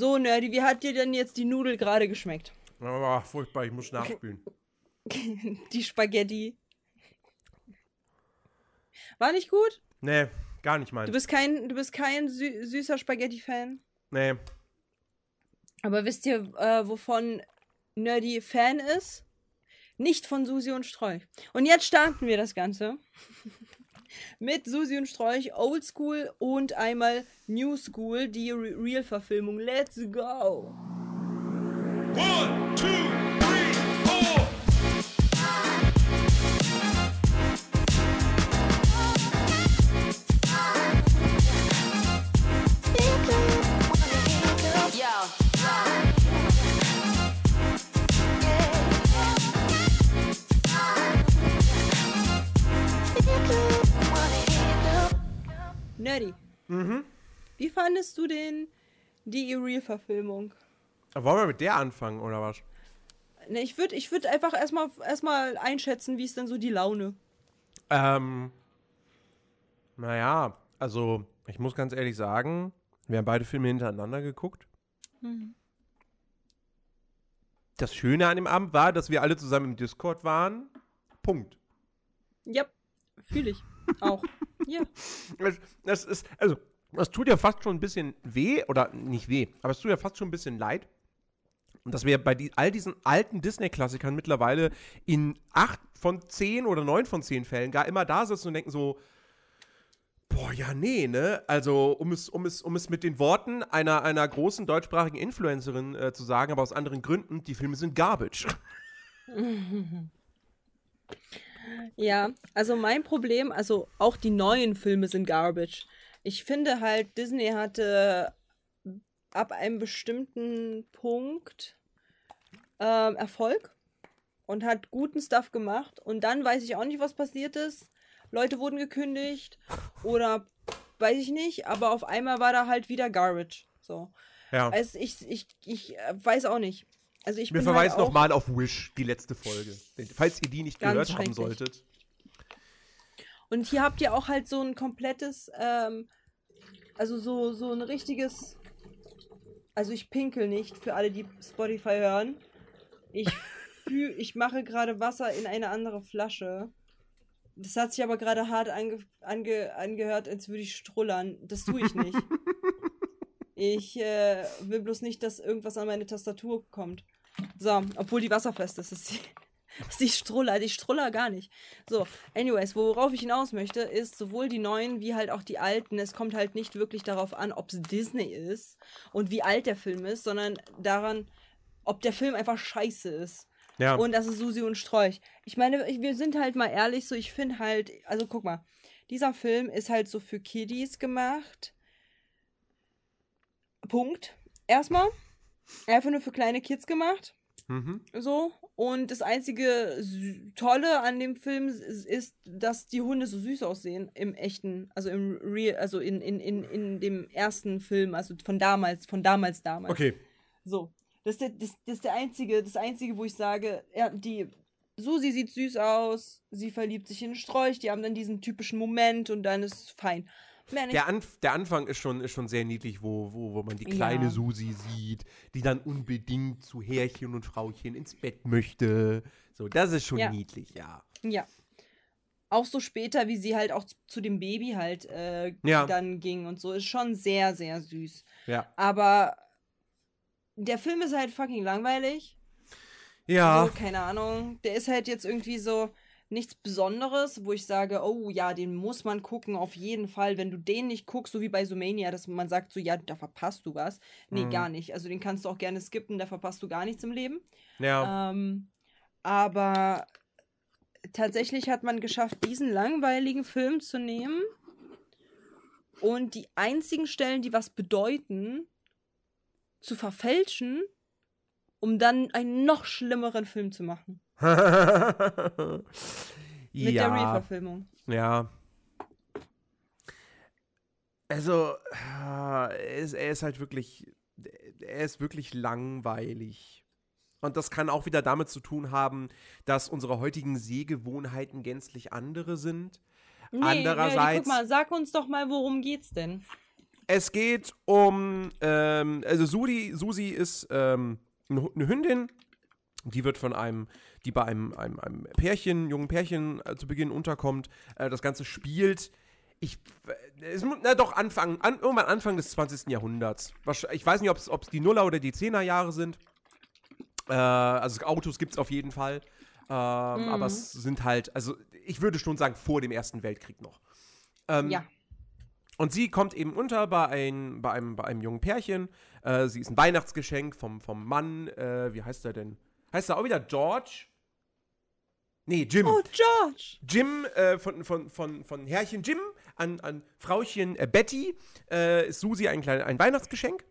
So, Nerdy, wie hat dir denn jetzt die Nudel gerade geschmeckt? Oh, furchtbar, ich muss nachspülen. die Spaghetti. War nicht gut? Nee, gar nicht Du meins. bist kein, du bist kein sü süßer Spaghetti-Fan. Nee. Aber wisst ihr, äh, wovon Nerdy Fan ist? Nicht von Susi und Strolch. Und jetzt starten wir das Ganze. Mit Susi und Strolch, Old School und einmal New School, die Re Real-Verfilmung. Let's go! One, two, Nerdy, Mhm. wie fandest du den, die Real-Verfilmung? Wollen wir mit der anfangen, oder was? Ne, ich würde ich würd einfach erstmal erstmal einschätzen, wie ist denn so die Laune. Ähm. Naja, also, ich muss ganz ehrlich sagen, wir haben beide Filme hintereinander geguckt. Das Schöne an dem Abend war, dass wir alle zusammen im Discord waren. Punkt. Ja, fühle ich. Auch. ja. Das, das ist, also, das tut ja fast schon ein bisschen weh, oder nicht weh, aber es tut ja fast schon ein bisschen leid. Dass wir bei die, all diesen alten Disney-Klassikern mittlerweile in acht von zehn oder neun von zehn Fällen gar immer da sitzen und denken so, boah, ja, nee, ne? Also, um es, um es, um es mit den Worten einer, einer großen deutschsprachigen Influencerin äh, zu sagen, aber aus anderen Gründen, die Filme sind garbage. Ja, also mein Problem, also auch die neuen Filme sind garbage. Ich finde halt, Disney hatte ab einem bestimmten Punkt ähm, Erfolg und hat guten Stuff gemacht und dann weiß ich auch nicht, was passiert ist. Leute wurden gekündigt oder weiß ich nicht, aber auf einmal war da halt wieder garbage. So. Ja. Also ich, ich, ich äh, weiß auch nicht. Also ich Wir verweisen halt nochmal auf Wish, die letzte Folge. Falls ihr die nicht gehört haben solltet. Und hier habt ihr auch halt so ein komplettes, ähm, also so, so ein richtiges, also ich pinkel nicht für alle, die Spotify hören. Ich fühl, ich mache gerade Wasser in eine andere Flasche. Das hat sich aber gerade hart ange, ange, angehört, als würde ich strullern. Das tue ich nicht. ich äh, will bloß nicht, dass irgendwas an meine Tastatur kommt. So, obwohl die wasserfest ist. ist die, ist die Struller, die Struller gar nicht. So, anyways, worauf ich hinaus möchte, ist sowohl die neuen wie halt auch die alten. Es kommt halt nicht wirklich darauf an, ob es Disney ist und wie alt der Film ist, sondern daran, ob der Film einfach scheiße ist. Ja. Und das ist Susi und Strolch. Ich meine, wir sind halt mal ehrlich, so ich finde halt, also guck mal, dieser Film ist halt so für Kiddies gemacht. Punkt. Erstmal. Einfach nur für kleine Kids gemacht. mhm. So. Und das einzige Tolle an dem Film ist, ist, dass die Hunde so süß aussehen im echten, also im Real, also in, in, in, in dem ersten Film, also von damals, von damals, damals. Okay. So. Das ist, der, das, das ist der einzige, das einzige, wo ich sage, ja, die Susi sieht süß aus, sie verliebt sich in den Sträuch, die haben dann diesen typischen Moment und dann ist fein. Nicht. Der, Anf der Anfang ist schon, ist schon sehr niedlich, wo, wo, wo man die kleine Ja. Susi sieht, die dann unbedingt zu Herrchen und Frauchen ins Bett möchte. So, das ist schon Ja. niedlich, ja. Ja. Auch so später, wie sie halt auch zu, dem Baby halt äh, Ja. dann ging und so, ist schon sehr, sehr süß. Ja. Aber der Film ist halt fucking langweilig. Ja. So, keine Ahnung. Der ist halt jetzt irgendwie so nichts Besonderes, wo ich sage, oh ja, den muss man gucken, auf jeden Fall. Wenn du den nicht guckst, so wie bei Sumania, dass man sagt, so ja, da verpasst du was. Nee, Mhm. gar nicht. Also den kannst du auch gerne skippen, da verpasst du gar nichts im Leben. ja. Ähm, aber tatsächlich hat man geschafft, diesen langweiligen Film zu nehmen und die einzigen Stellen, die was bedeuten, zu verfälschen, um dann einen noch schlimmeren Film zu machen. Mit der ja. Real-Verfilmung. Ja. Also, äh, er ist, er ist halt wirklich, er ist wirklich langweilig. Und das kann auch wieder damit zu tun haben, dass unsere heutigen Sehgewohnheiten gänzlich andere sind. Nee, Andererseits- Guck mal, sag uns doch mal, worum geht's denn? es geht um, ähm, also Sudi, Susi ist ähm, eine Hündin, die wird von einem, die bei einem, einem, einem Pärchen, jungen Pärchen äh, zu Beginn unterkommt. Äh, das Ganze spielt, ich, äh, es, mu- na doch, Anfang, an, irgendwann Anfang des 20. Jahrhunderts. Ich weiß nicht, ob es die Nuller oder die Zehner Jahre sind. Äh, also Autos gibt es auf jeden Fall. Ähm, Aber es sind halt, also ich würde schon sagen, vor dem Ersten Weltkrieg noch. Ähm, Ja. und sie kommt eben unter bei, ein, bei, einem, bei einem jungen Pärchen. Äh, sie ist ein Weihnachtsgeschenk vom, vom Mann. Äh, wie heißt er denn? Heißt er auch wieder George? Nee, Jim. Oh, George! Jim äh, von, von, von, von Herrchen Jim an, an Frauchen äh, Betty äh, ist Susi ein, klein, ein Weihnachtsgeschenk.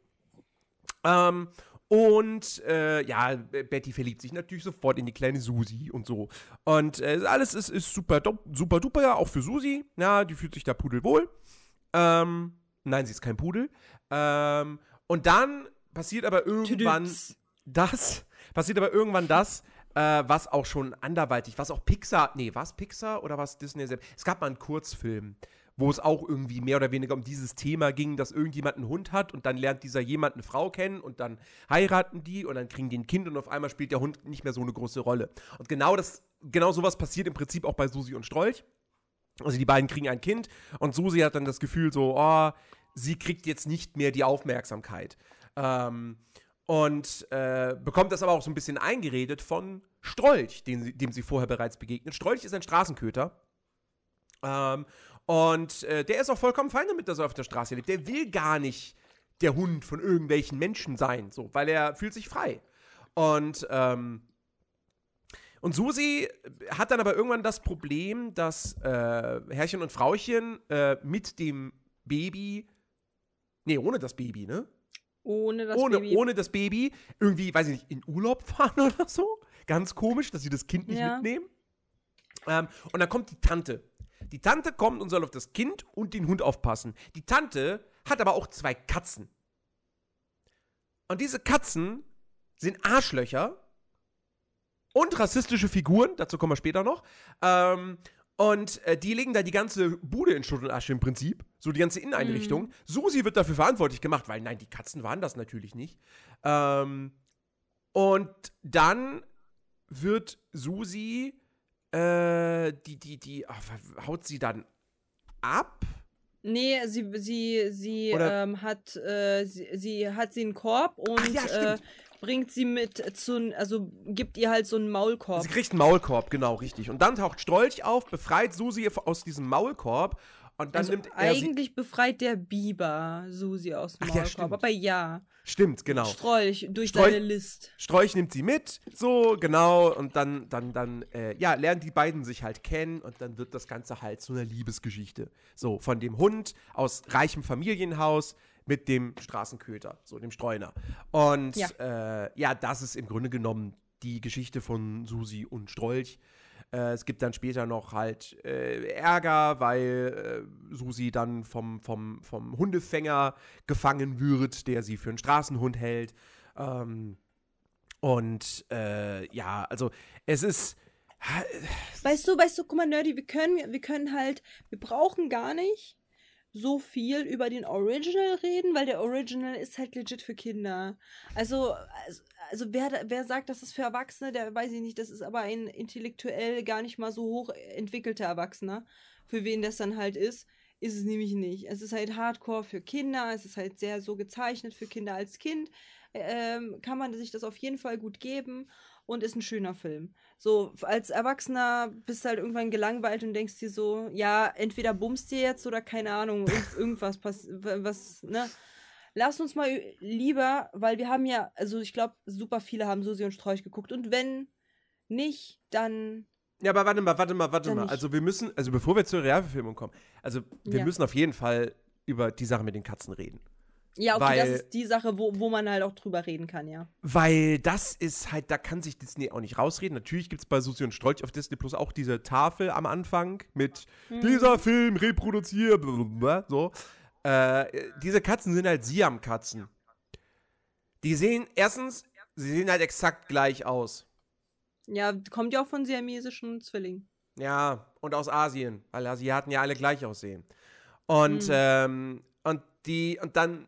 Ähm, und äh, ja, Betty verliebt sich natürlich sofort in die kleine Susi und so. Und äh, alles ist, ist super, super duper, auch für Susi. Ja, die fühlt sich da pudelwohl. Ähm, nein, sie ist kein Pudel. Ähm, und dann passiert aber irgendwann Tüdüps. das, passiert aber irgendwann das, äh, was auch schon anderweitig, was auch Pixar, nee, was Pixar oder was Disney selbst, es gab mal einen Kurzfilm, wo es auch irgendwie mehr oder weniger um dieses Thema ging, dass irgendjemand einen Hund hat und dann lernt dieser jemand eine Frau kennen und dann heiraten die und dann kriegen die ein Kind und auf einmal spielt der Hund nicht mehr so eine große Rolle. Und genau das, genau sowas passiert im Prinzip auch bei Susi und Strolch. Also die beiden kriegen ein Kind und Susi hat dann das Gefühl so, oh, sie kriegt jetzt nicht mehr die Aufmerksamkeit. Ähm, und äh, bekommt das aber auch so ein bisschen eingeredet von Strolch, den dem sie vorher bereits begegnet. Strolch ist ein Straßenköter. Ähm, und äh, der ist auch vollkommen fein damit, dass er auf der Straße lebt. Der will gar nicht der Hund von irgendwelchen Menschen sein, so, weil er fühlt sich frei. Und, ähm, und Susi hat dann aber irgendwann das Problem, dass äh, Herrchen und Frauchen äh, mit dem Baby, nee, ohne das Baby, ne? Ohne das ohne, Baby. ohne das Baby irgendwie, weiß ich nicht, in Urlaub fahren oder so. Ganz komisch, dass sie das Kind nicht Ja. mitnehmen. Ähm, und dann kommt die Tante. Die Tante kommt und soll auf das Kind und den Hund aufpassen. Die Tante hat aber auch zwei Katzen. Und diese Katzen sind Arschlöcher und rassistische Figuren, dazu kommen wir später noch. Ähm, und äh, die legen da die ganze Bude in Schutt und Asche im Prinzip. So die ganze Inneneinrichtung. Susi wird dafür verantwortlich gemacht, weil nein, die Katzen waren das natürlich nicht. Ähm, und dann wird Susi, äh, die, die, die, ach, haut sie dann ab? Nee, sie, sie, sie ähm, hat, äh, sie, sie hat sie einen Korb und Ach ja, äh, bringt sie mit zu, also gibt ihr halt so einen Maulkorb. Sie kriegt einen Maulkorb, genau, richtig. Und dann taucht Strolch auf, befreit Susi aus diesem Maulkorb und dann also nimmt er eigentlich befreit der Biber Susi aus dem ja, Maulkorb. stimmt. aber ja, Stimmt, genau. Strolch durch Strolch- seine List. Strolch nimmt sie mit, so, genau, und dann, dann, dann, äh, ja, lernen die beiden sich halt kennen und dann wird das Ganze halt zu einer Liebesgeschichte. So, von dem Hund aus reichem Familienhaus mit dem Straßenköter, so dem Streuner. Und Ja. Äh, ja, das ist im Grunde genommen die Geschichte von Susi und Strolch. Äh, es gibt dann später noch halt äh, Ärger, weil äh, Susi dann vom, vom, vom Hundefänger gefangen wird, der sie für einen Straßenhund hält. Ähm, und äh, ja, also es ist. Weißt du, weißt du, guck mal, Nerdy, wir können, wir können halt, wir brauchen gar nicht so viel über den Original reden, weil der Original ist halt legit für Kinder. Also, also, also wer, wer sagt, das ist für Erwachsene, der weiß ich nicht, das ist aber ein intellektuell gar nicht mal so hoch entwickelter Erwachsener. Für wen das dann halt ist, ist es nämlich nicht. Es ist halt Hardcore für Kinder, es ist halt sehr so gezeichnet für Kinder als Kind. Ähm, kann man sich das auf jeden Fall gut geben und ist ein schöner Film. So, als Erwachsener bist du halt irgendwann gelangweilt und denkst dir so, ja, entweder bummst dir jetzt oder keine Ahnung, irgend- irgendwas passiert, was, ne? Lass uns mal lieber, weil wir haben ja, also ich glaube, super viele haben Susi und Strolch geguckt und wenn nicht, dann Ja, aber warte mal, warte mal, warte Dann mal. nicht. Also wir müssen, also bevor wir zur Realverfilmung kommen, also wir Ja. müssen auf jeden Fall über die Sache mit den Katzen reden. ja, okay, Weil- das ist die Sache, wo, wo man halt auch drüber reden kann, ja. Weil das ist halt, da kann sich Disney auch nicht rausreden. Natürlich gibt es bei Susi und Strolch auf Disney Plus auch diese Tafel am Anfang mit dieser Film reproduziert, so. Äh, diese Katzen sind halt Siam-Katzen. Die sehen, erstens, sie sehen halt exakt gleich aus. Ja, kommt ja auch von siamesischen Zwillingen. Ja, und aus Asien, weil Asiaten ja alle gleich aussehen. Und, Mhm. ähm, und die, und dann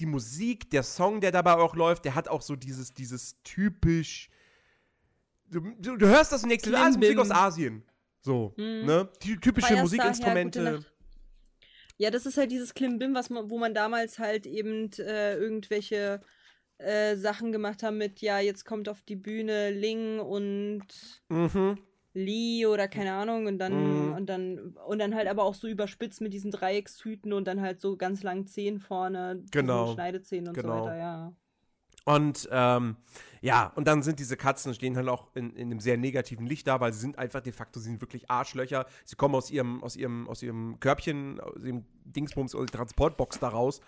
die Musik, der Song, der dabei auch läuft, der hat auch so dieses, dieses typisch. Du, du, du hörst das und denkst, ah, Musik aus Asien. So, Mhm. ne? Die typische Feierst daher, Musikinstrumente. Ja, das ist halt dieses Klimbim, was man, wo man damals halt eben äh, irgendwelche äh, Sachen gemacht haben mit, ja, jetzt kommt auf die Bühne Ling und Mhm. Lee oder keine Ahnung und dann Mhm. und dann und dann halt aber auch so überspitzt mit diesen Dreieckshüten und dann halt so ganz langen Zehen vorne, Genau. Schneidezähnen und Genau. so weiter, ja. Und ähm, ja, und dann sind diese Katzen stehen halt auch in, in einem sehr negativen Licht da, weil sie sind einfach de facto, sie sind wirklich Arschlöcher. Sie kommen aus ihrem, aus ihrem, aus ihrem Körbchen, aus ihrem Dingsbums, aus der Transportbox da raus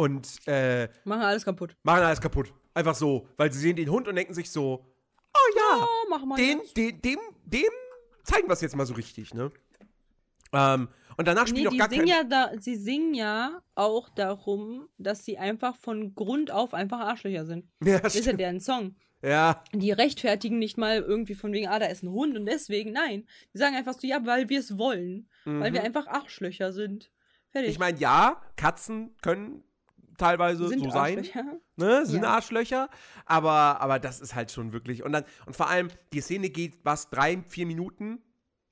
und äh, Machen alles kaputt. machen alles kaputt. Einfach so, weil sie sehen den Hund und denken sich so, oh ja, Oh, mach mal. den, den, dem, dem zeigen wir es jetzt mal so richtig, ne? Ähm, und danach spielen Nee, auch gar singen ja da, sie singen ja auch darum, dass sie einfach von Grund auf einfach Arschlöcher sind. Ja, Das ist ja deren Song. ja, Die rechtfertigen nicht mal irgendwie von wegen, ah, da ist ein Hund und deswegen, nein. Die sagen einfach so, ja, weil wir es wollen. Weil wir mhm. einfach Arschlöcher sind. Fertig. Ich meine, ja, Katzen können teilweise sind so sein. Ne, sind Ja. Arschlöcher, aber, aber das ist halt schon wirklich. Und dann, und vor allem, die Szene geht was, drei, vier Minuten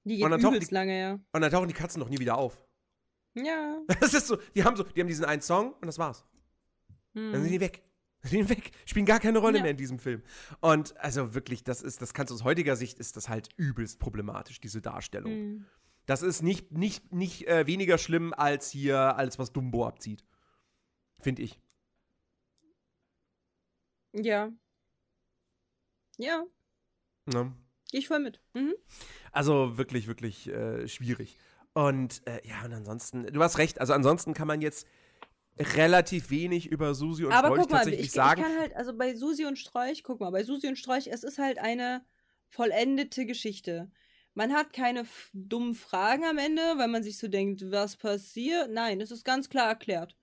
Die Und geht dann tauchen übelst die- lange, ja. und dann tauchen die Katzen noch nie wieder auf. Ja. Das ist so, die haben so, die haben diesen einen Song und das war's. Dann sind Hm. die weg. Dann sind die weg. Spielen gar keine Rolle Ja. mehr in diesem Film. Und also wirklich, das ist, das kannst du aus heutiger Sicht, ist das halt übelst problematisch, diese Darstellung. Hm. Das ist nicht, nicht, nicht äh, weniger schlimm als hier, alles, was Dumbo abzieht. Finde ich. Ja. Ja, Ne? geh ich voll mit. Mhm. Also wirklich, wirklich äh, schwierig. Und äh, ja, und ansonsten, du hast recht, also ansonsten kann man jetzt relativ wenig über Susi und Aber Strolch guck mal, tatsächlich ich, ich sagen. kann halt, also bei Susi und Strolch, guck mal, bei Susi und Strolch, es ist halt eine vollendete Geschichte. Man hat keine dummen Fragen am Ende, weil man sich so denkt, was passiert. Nein, es ist ganz klar erklärt.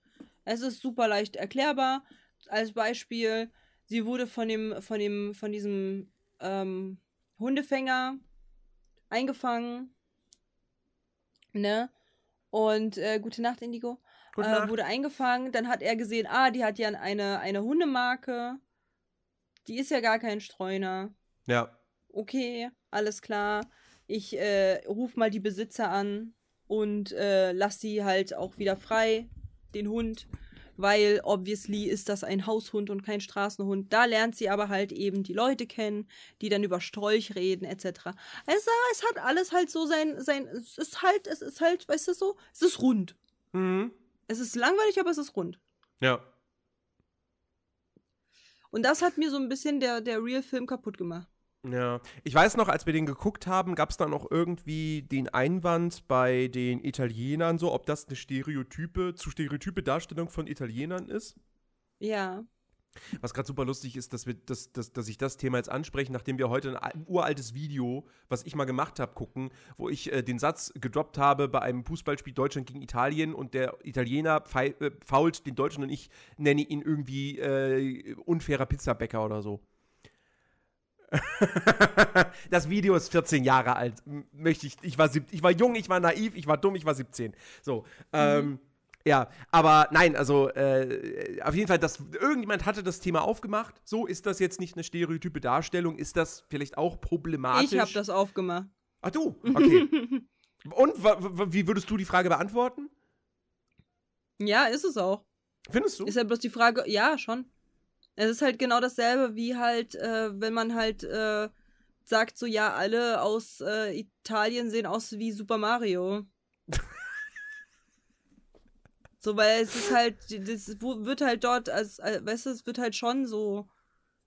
Es ist super leicht erklärbar. Als Beispiel, sie wurde von dem, von dem, von diesem ähm, Hundefänger eingefangen. Ne? Und äh, gute Nacht, Indigo Gute äh, Nacht. wurde eingefangen. Dann hat er gesehen, ah, die hat ja eine, eine Hundemarke. Die ist ja gar kein Streuner. ja. Okay, alles klar. Ich äh, ruf mal die Besitzer an und äh, lass sie halt auch wieder frei, den Hund. Weil obviously ist das ein Haushund und kein Straßenhund. Da lernt sie aber halt eben die Leute kennen, die dann über Strolch reden, etc. Also es hat alles halt so sein, sein, es ist halt, es ist halt, weißt du so, es ist rund. Mhm. Es ist langweilig, aber es ist rund. Ja. Und das hat mir so ein bisschen der, der Real-Film kaputt gemacht. Ja. Ich weiß noch, als wir den geguckt haben, gab es da noch irgendwie den Einwand bei den Italienern so, ob das eine Stereotype, zu stereotype Darstellung von Italienern ist. Ja. Was gerade super lustig ist, dass wir das, dass, dass ich das Thema jetzt ansprechen, nachdem wir heute ein al- uraltes Video, was ich mal gemacht habe, gucken, wo ich äh, den Satz gedroppt habe bei einem Fußballspiel Deutschland gegen Italien und der Italiener äh, fault den Deutschen und ich nenne ihn irgendwie äh, unfairer Pizzabäcker oder so. das Video ist 14 Jahre alt. Möchte ich, ich war, sieb, ich war jung, ich war naiv, ich war dumm, ich war 17. So. Ähm, ja, aber nein, also äh, auf jeden Fall, dass irgendjemand hatte das Thema aufgemacht. So ist das jetzt nicht eine stereotype Darstellung. Ist das vielleicht auch problematisch? Ich habe das aufgemacht. Ach du, okay. Und wie würdest du die Frage beantworten? Ja, ist es auch. Findest du? Ist ja bloß die Frage, ja, schon. Es ist halt genau dasselbe, wie halt, äh, wenn man halt äh, sagt, so, ja, alle aus äh, Italien sehen aus wie Super Mario. so, weil es ist halt, das wird halt dort, als, als, weißt du, es wird halt schon so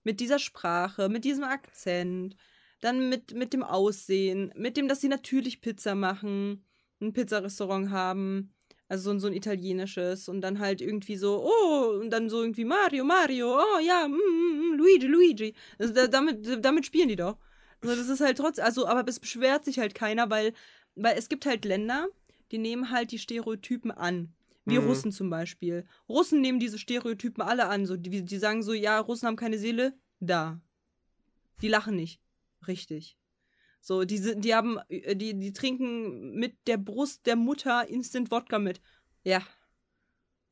mit dieser Sprache, mit diesem Akzent, dann mit, mit dem Aussehen, mit dem, dass sie natürlich Pizza machen, ein Pizzarestaurant haben, also so, ein- so ein italienisches und dann halt irgendwie so, oh, und dann so irgendwie Mario, Mario, oh ja, mm, mm, mm, Luigi, Luigi. Also da, damit, damit spielen die doch. Also das ist halt trotzdem, also, aber es beschwert sich halt keiner, weil, weil es gibt halt Länder, die nehmen halt die Stereotypen an. Wie Mhm. Russen zum Beispiel. Russen nehmen diese Stereotypen alle an. So, die, die sagen so, ja, Russen haben keine Seele. Da. Die lachen nicht. Richtig. So, die, sind- die haben, äh, die, die trinken mit der Brust der Mutter Instant Wodka mit. Ja.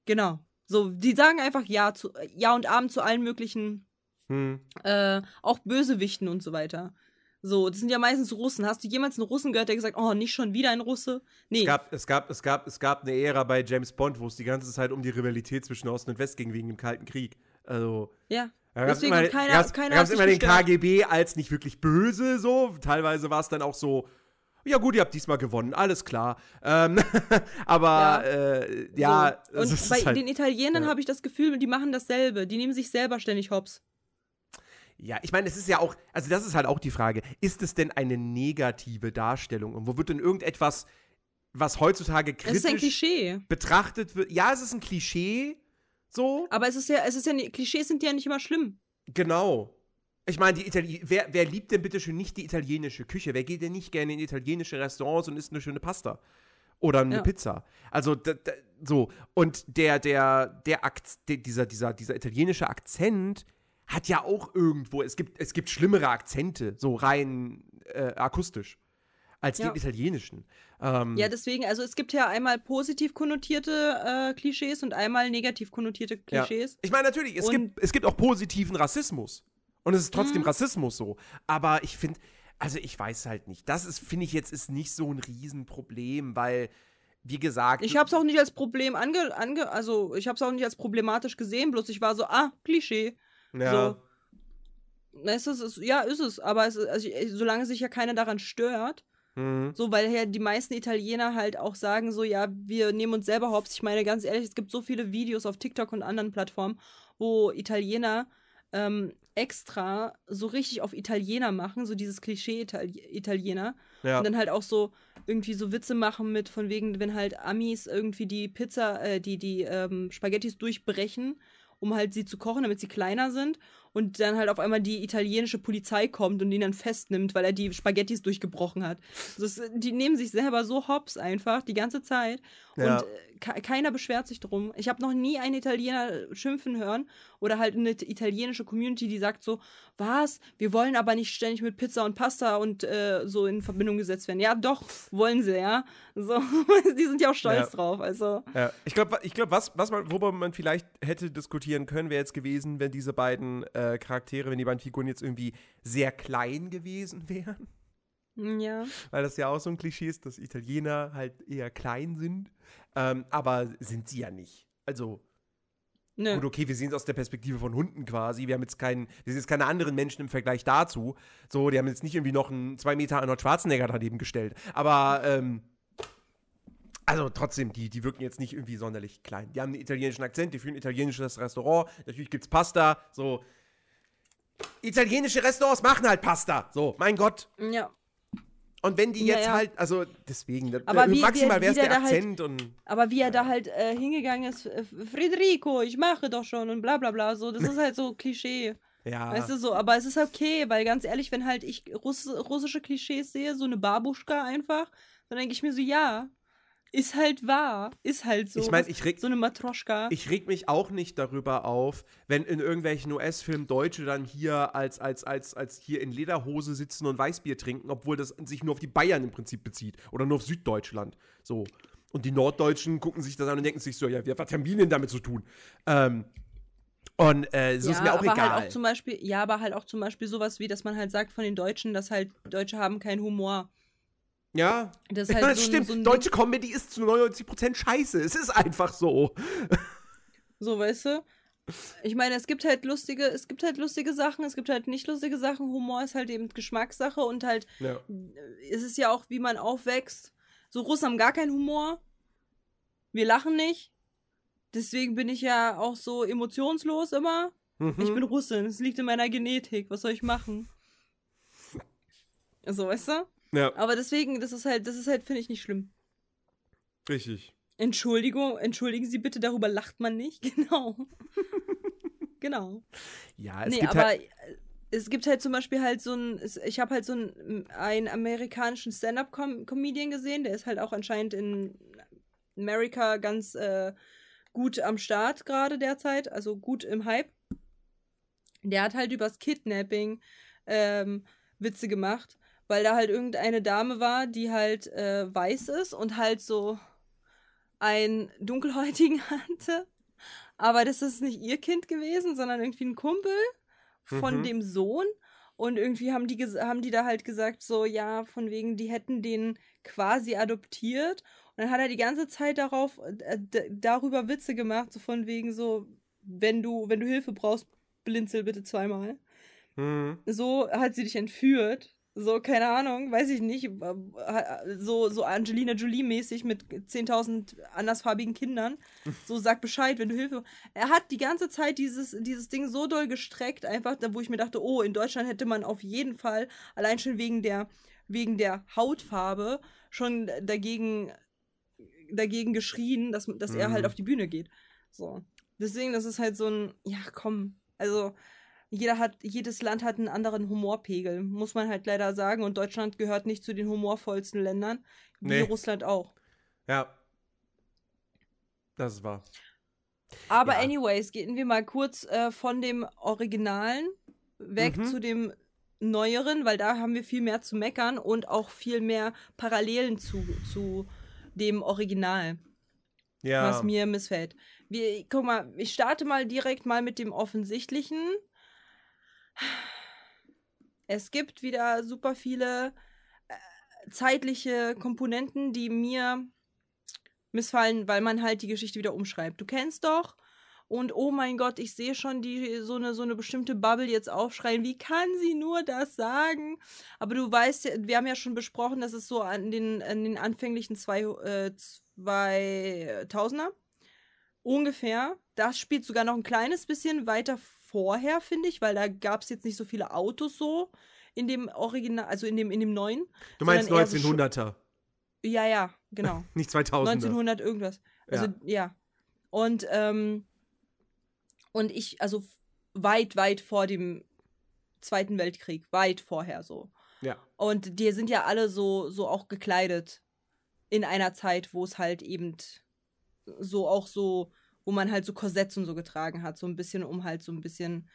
Genau. So, die sagen einfach Ja zu Ja und Abend zu allen möglichen, Hm. äh, auch Bösewichten und so weiter. So, das sind ja meistens Russen. Hast du jemals einen Russen gehört, der gesagt, oh, nicht schon wieder ein Russe? Nee. Es gab, es, gab, es, gab, es gab eine Ära bei James Bond, wo es die ganze Zeit um die Rivalität zwischen Osten und West ging wegen dem Kalten Krieg. Also, ja. da gab es immer, keiner- gab's- keiner gab's immer den gestört. KGB als nicht wirklich böse so. Teilweise war es dann auch so, ja gut, ihr habt diesmal gewonnen, alles klar. Ähm, aber Ja. äh, ja, so. Und ist bei halt, den Italienern ja. habe ich das Gefühl, die machen dasselbe. Die nehmen sich selber ständig hops. Ja, ich meine, es ist ja auch, also das ist halt auch die Frage, ist es denn eine negative Darstellung? Und wo wird denn irgendetwas, was heutzutage Es ist ein kritisch Klischee. betrachtet wird? Ja, es ist ein Klischee, so, Aber es ist ja, es ist ja, Klischees sind ja nicht immer schlimm. genau. Ich meine, die Itali wer, wer liebt denn bitte schön nicht die italienische Küche? Wer geht denn nicht gerne in italienische Restaurants und isst eine schöne Pasta? Oder eine Ja. Pizza. Also, so. Und der, der, der Akt, dieser, dieser, dieser italienische Akzent hat ja auch irgendwo, es gibt, es gibt schlimmere Akzente, so rein äh, akustisch, als Ja. den italienischen. Ähm, Ja, deswegen, also es gibt ja einmal positiv konnotierte äh, Klischees und einmal negativ konnotierte ja. Klischees. Ich meine, natürlich, es Und- gibt, es gibt auch positiven Rassismus. Und es ist trotzdem Mhm. Rassismus so. Aber ich finde, also ich weiß halt nicht. Das ist, finde ich jetzt, ist nicht so ein Riesenproblem, weil, wie gesagt. Ich habe es auch nicht als Problem ange, ange also ich habe es auch nicht als problematisch gesehen, bloß ich war so, ah, Klischee. ja. So. Es ist, ja, ist es, aber es ist, also, ich- solange sich ja keiner daran stört, Mhm. so, weil ja die meisten Italiener halt auch sagen so, ja, wir nehmen uns selber hops. Ich meine, ganz ehrlich, es gibt so viele Videos auf TikTok und anderen Plattformen, wo Italiener ähm, extra so richtig auf Italiener machen, so dieses Klischee-Italiener. ja. Und dann halt auch so irgendwie so Witze machen mit von wegen, wenn halt Amis irgendwie die Pizza, äh, die, die ähm, Spaghettis durchbrechen, um halt sie zu kochen, damit sie kleiner sind. Und dann halt auf einmal die italienische Polizei kommt und ihn dann festnimmt, weil er die Spaghettis durchgebrochen hat. Also es, die nehmen sich selber so hops einfach die ganze Zeit. Ja. Und äh, ke- keiner beschwert sich drum. Ich habe noch nie einen Italiener schimpfen hören oder halt eine italienische Community, die sagt so, was? Wir wollen aber nicht ständig mit Pizza und Pasta und äh, so in Verbindung gesetzt werden. Ja, doch, wollen sie, ja. So, die sind ja auch stolz Ja. drauf. Also, Ja, ich glaube, ich glaub, was, was man, worüber man vielleicht hätte diskutieren können, wäre jetzt gewesen, wenn diese beiden äh, Charaktere, wenn die beiden Figuren jetzt irgendwie sehr klein gewesen wären. mm, ja. Weil das ja auch so ein Klischee ist, dass Italiener halt eher klein sind. Ähm, aber sind sie ja nicht. Also, Nö. gut, okay, wir sehen es aus der Perspektive von Hunden quasi. Wir haben jetzt keinen, wir sehen jetzt keine anderen Menschen im Vergleich dazu. So, die haben jetzt nicht irgendwie noch einen 2 Meter Arnold Schwarzenegger daneben gestellt. Aber, ähm, also trotzdem, die, die wirken jetzt nicht irgendwie sonderlich klein. Die haben einen italienischen Akzent, die führen ein italienisches Restaurant. Natürlich gibt's Pasta. So, italienische Restaurants machen halt Pasta. So, mein Gott. Ja. Und wenn die Ja, jetzt ja. halt, also deswegen, Aber äh, wie- maximal wäre es der der halt- Akzent und Aber wie er da halt äh, hingegangen ist, äh, Federico, ich mache doch schon und bla bla bla. So, das ist halt so Klischee. ja. Weißt du so, aber es ist okay, weil ganz ehrlich, wenn halt ich Russ russische Klischees sehe, so eine Babuschka einfach, dann denke ich mir so, ja, ist halt wahr, ist halt so. Ich mein, Was- ich reg- so eine Matroschka. Ich reg mich auch nicht darüber auf, wenn in irgendwelchen US-Filmen Deutsche dann hier als, als, als, als hier in Lederhose sitzen und Weißbier trinken, obwohl das sich nur auf die Bayern im Prinzip bezieht. Oder nur auf Süddeutschland. So. Und die Norddeutschen gucken sich das an und denken sich so, ja, was haben wir denn damit zu tun? Ähm, und äh, so ja, ist mir auch aber egal. halt auch zum Beispiel, ja, aber halt auch zum Beispiel sowas wie, dass man halt sagt von den Deutschen, dass halt Deutsche haben keinen Humor. Ja, Das ist ja, halt das so, ein- stimmt. so ein Deutsche Comedy ist zu 99% scheiße. Es ist einfach so. So, weißt du? Ich meine, es gibt halt lustige, es gibt halt lustige Sachen, es gibt halt nicht lustige Sachen. Humor ist halt eben Geschmackssache und halt Ja. es ist ja auch, wie man aufwächst. So Russen haben gar keinen Humor. Wir lachen nicht. Deswegen bin ich ja auch so emotionslos immer. Ich Mhm. bin Russin, es liegt in meiner Genetik. Was soll ich machen? So, weißt du? Ja, Aber deswegen, das ist halt, das ist halt, finde ich nicht schlimm. richtig. Entschuldigung, entschuldigen Sie bitte, darüber lacht man nicht. Genau. genau. Ja, es nee, gibt aber halt. es gibt halt zum Beispiel halt so ein, ich habe halt so einen, einen amerikanischen Stand-up-Comedian gesehen, der ist halt auch anscheinend in Amerika ganz äh, gut am Start gerade derzeit, also gut im Hype. Der hat halt übers Kidnapping ähm, Witze gemacht, weil da halt irgendeine Dame war, die halt äh, weiß ist und halt so einen dunkelhäutigen hatte. aber das ist nicht ihr Kind gewesen, sondern irgendwie ein Kumpel von Mhm. dem Sohn. Und irgendwie haben die, haben die da halt gesagt, so, ja, von wegen, die hätten den quasi adoptiert. Und dann hat er die ganze Zeit darauf, äh, darüber Witze gemacht, so von wegen so, wenn du, wenn du Hilfe brauchst, blinzel bitte zweimal. Mhm. So hat sie dich entführt. So, keine Ahnung, weiß ich nicht. So, so Angelina Jolie-mäßig mit 10.000 andersfarbigen Kindern. So, sag Bescheid, wenn du Hilfe. Er hat die ganze Zeit dieses, dieses Ding so doll gestreckt, einfach, da wo ich mir dachte, oh, in Deutschland hätte man auf jeden Fall, allein schon wegen der, wegen der Hautfarbe, schon dagegen, dagegen geschrien, dass, dass er Mhm. halt auf die Bühne geht. So. Deswegen, das ist halt so ein, ja, komm, also jeder hat, jedes Land hat einen anderen Humorpegel, muss man halt leider sagen. Und Deutschland gehört nicht zu den humorvollsten Ländern, wie Nee. Russland auch. Ja. Das ist wahr. Aber Ja. anyways, gehen wir mal kurz äh, von dem Originalen weg Mhm. zu dem Neueren, weil da haben wir viel mehr zu meckern und auch viel mehr Parallelen zu, zu dem Original, Ja. was mir missfällt. Wir, guck mal, ich starte mal direkt mal mit dem Offensichtlichen. Es gibt wieder super viele äh, zeitliche Komponenten, die mir missfallen, weil man halt die Geschichte wieder umschreibt. Du kennst doch und oh mein Gott, ich sehe schon die so eine so eine bestimmte Bubble jetzt aufschreien. Wie kann sie nur das sagen? Aber du weißt, wir haben ja schon besprochen, dass es so an den an den anfänglichen zwei äh, 2000er ungefähr. Das spielt sogar noch ein kleines bisschen weiter vorher, finde ich, weil da gab es jetzt nicht so viele Autos so in dem Original, also in dem in dem neuen. Du meinst sondern eher so 1900er, Ja, ja, genau. nicht 2000er. 1900 irgendwas. Also Ja. ja. Und ähm, und ich also weit weit vor dem Zweiten Weltkrieg, weit vorher so. Ja. Und die sind ja alle so so auch gekleidet in einer Zeit, wo es halt eben so auch so, wo man halt so Korsetts und so getragen hat, so ein bisschen um halt so ein bisschen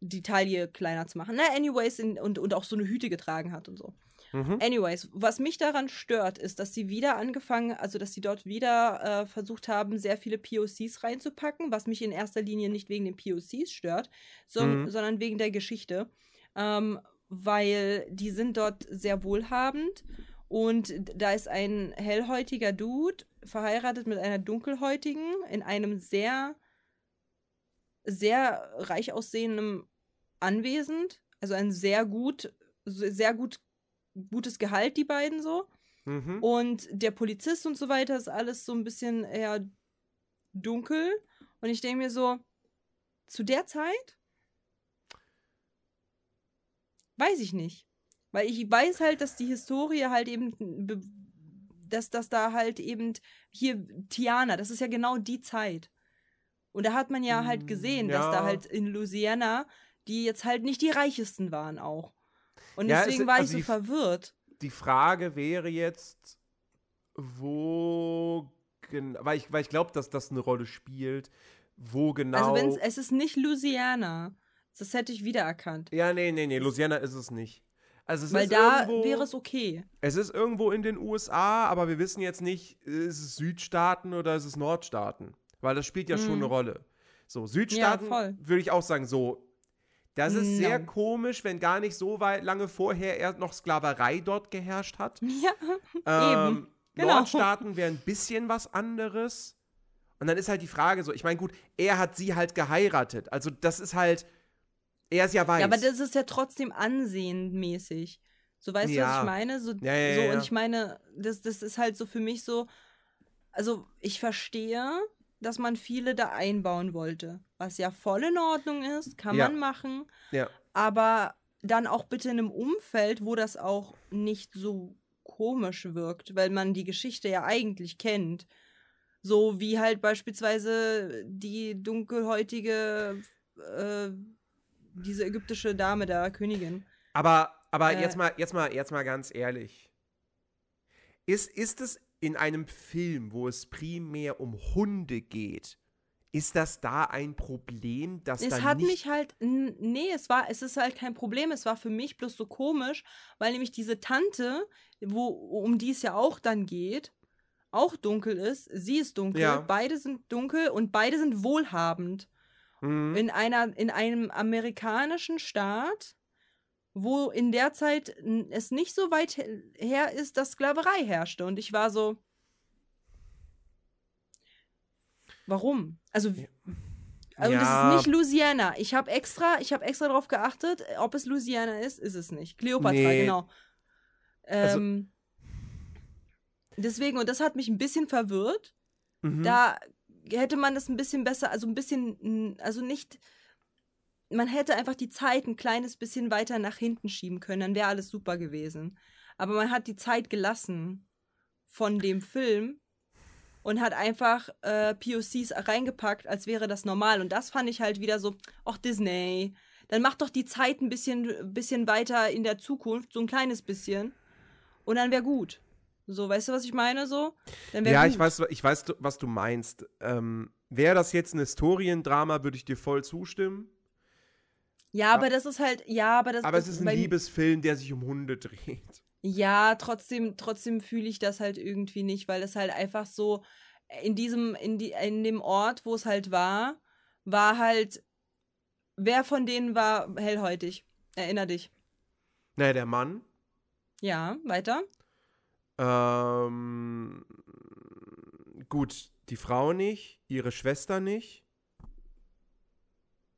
die Taille kleiner zu machen. Na, anyways, in, und, und auch so eine Hüte getragen hat und so. Mhm. Anyways, was mich daran stört, ist, dass sie wieder angefangen, also dass sie dort wieder äh, versucht haben, sehr viele POCs reinzupacken, was mich in erster Linie nicht wegen den POCs stört, so, Mhm. sondern wegen der Geschichte. Ähm, weil die sind dort sehr wohlhabend und da ist ein hellhäutiger Dude verheiratet mit einer dunkelhäutigen in einem sehr, sehr reich aussehenden Anwesend. Also ein sehr gut, sehr gut, gutes Gehalt, die beiden so. Mhm. Und der Polizist und so weiter ist alles so ein bisschen eher dunkel. Und ich denke mir so, zu der Zeit? Weiß ich nicht. Weil ich weiß halt, dass die Historie halt eben, be- dass das da halt eben hier Tiana, das ist ja genau die Zeit. Und da hat man ja halt Mm, gesehen, dass ja. da halt in Louisiana die jetzt halt nicht die reichesten waren auch. Und Ja, es deswegen sind- war ich also so die- verwirrt. Die Frage wäre jetzt, wo genau, weil ich, weil ich glaube, dass das eine Rolle spielt, wo genau. Also es ist nicht Louisiana. Das hätte ich wiedererkannt. ja, nee, nee, nee, Louisiana ist es nicht. Also es Weil ist da irgendwo, wäre es okay. Es ist irgendwo in den USA, aber wir wissen jetzt nicht, ist es Südstaaten oder ist es Nordstaaten? Weil das spielt ja schon Mhm. eine Rolle. So, Südstaaten voll. würde ich auch sagen, so. Das ist sehr No. komisch, wenn gar nicht so weit lange vorher erst noch Sklaverei dort geherrscht hat. Ja, Ähm, genau. Nordstaaten wäre ein bisschen was anderes. Und dann ist halt die Frage so, ich meine, gut, er hat sie halt geheiratet. Also das ist halt, er ist ja weiß. ja, aber das ist ja trotzdem ansehenmäßig. So weißt du, was Ja. ich meine? So, Ja, ja, so ja, ja. und ich meine, das, das ist halt so für mich so. Also, ich verstehe, dass man viele da einbauen wollte. Was ja voll in Ordnung ist, kann Ja. man machen. ja. aber dann auch bitte in einem Umfeld, wo das auch nicht so komisch wirkt, weil man die Geschichte ja eigentlich kennt. So wie halt beispielsweise die dunkelhäutige, äh, diese ägyptische Dame da, Königin. Aber, aber Äh. jetzt, mal, jetzt, mal, jetzt mal ganz ehrlich. Ist, ist es in einem Film, wo es primär um Hunde geht, ist das da ein Problem, dass Es hat mich halt, nee, es war, es ist halt kein Problem. Es war für mich bloß so komisch, weil nämlich diese Tante, wo, um die es ja auch dann geht, auch dunkel ist. Sie ist dunkel. Ja. Beide sind dunkel und beide sind wohlhabend. Mhm. In, einer, in einem amerikanischen Staat, wo in der Zeit es nicht so weit he- her ist, dass Sklaverei herrschte. Und ich war so. Warum? Also, w- also Ja. das ist nicht Louisiana. Ich habe extra, ich habe extra darauf geachtet, ob es Louisiana ist, ist es nicht. Cleopatra, Nee. genau. Also- Ähm, deswegen, und das hat mich ein bisschen verwirrt. Mhm. Da hätte man das ein bisschen besser, also ein bisschen, also nicht, man hätte einfach die Zeit ein kleines bisschen weiter nach hinten schieben können, dann wäre alles super gewesen. Aber man hat die Zeit gelassen von dem Film und hat einfach äh, POCs reingepackt, als wäre das normal. Und das fand ich halt wieder so, ach Disney, dann mach doch die Zeit ein bisschen, bisschen weiter in der Zukunft, so ein kleines bisschen. Und dann wäre gut. So, weißt du, was ich meine? So? Ja, ich weiß, ich weiß, was du meinst. Ähm, Wäre das jetzt ein Historiendrama, würde ich dir voll zustimmen. Ja, aber das ist halt, ja, aber das Aber es ist ein Liebesfilm, der sich um Hunde dreht. Ja, trotzdem, trotzdem fühle ich das halt irgendwie nicht, weil es halt einfach so in diesem, in die, in dem Ort, wo es halt war, war halt, wer von denen war hellhäutig? Erinner dich. Naja, der Mann. Ja, weiter. Ähm, gut, die Frau nicht, ihre Schwester nicht.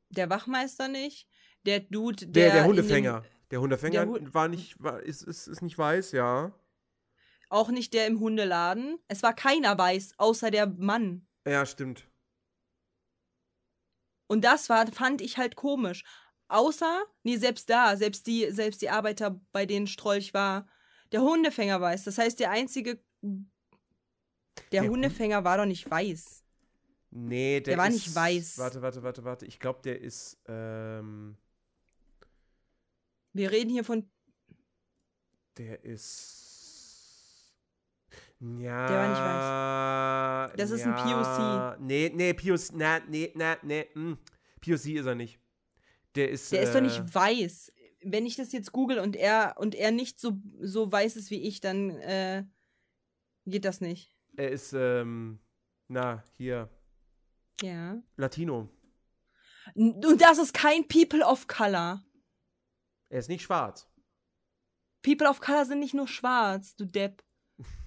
Der Wachmeister nicht. Der Dude, Der, der. der Hundefänger. Dem, Der Hundefänger der Hu- war nicht, war, ist, ist, ist nicht weiß, ja. auch nicht der im Hundeladen. Es war keiner weiß, außer der Mann. Ja, stimmt. Und das war, fand ich halt komisch. Außer, nee, selbst da, selbst die, selbst die Arbeiter, bei denen Strolch war, der Hundefänger weiß. Das heißt, der einzige. Der, Der Hund- Hundefänger war doch nicht weiß. Nee, der, Der war ist, nicht weiß. Warte, warte, warte, warte. Ich glaube, der ist, ähm, Wir reden hier von. der ist. Ja. Der war nicht weiß. Das ist ein ja, Nee, nee, POC, na, nee, na, nee, mm. POC ist er nicht. Der ist. Der ist äh, doch nicht weiß. Wenn ich das jetzt google und er und er nicht so, so weiß ist wie ich, dann äh, geht das nicht. Er ist, ähm, na, hier, Ja. Latino. Und das ist kein People of Color. Er ist nicht schwarz. People of Color sind nicht nur schwarz, du Depp.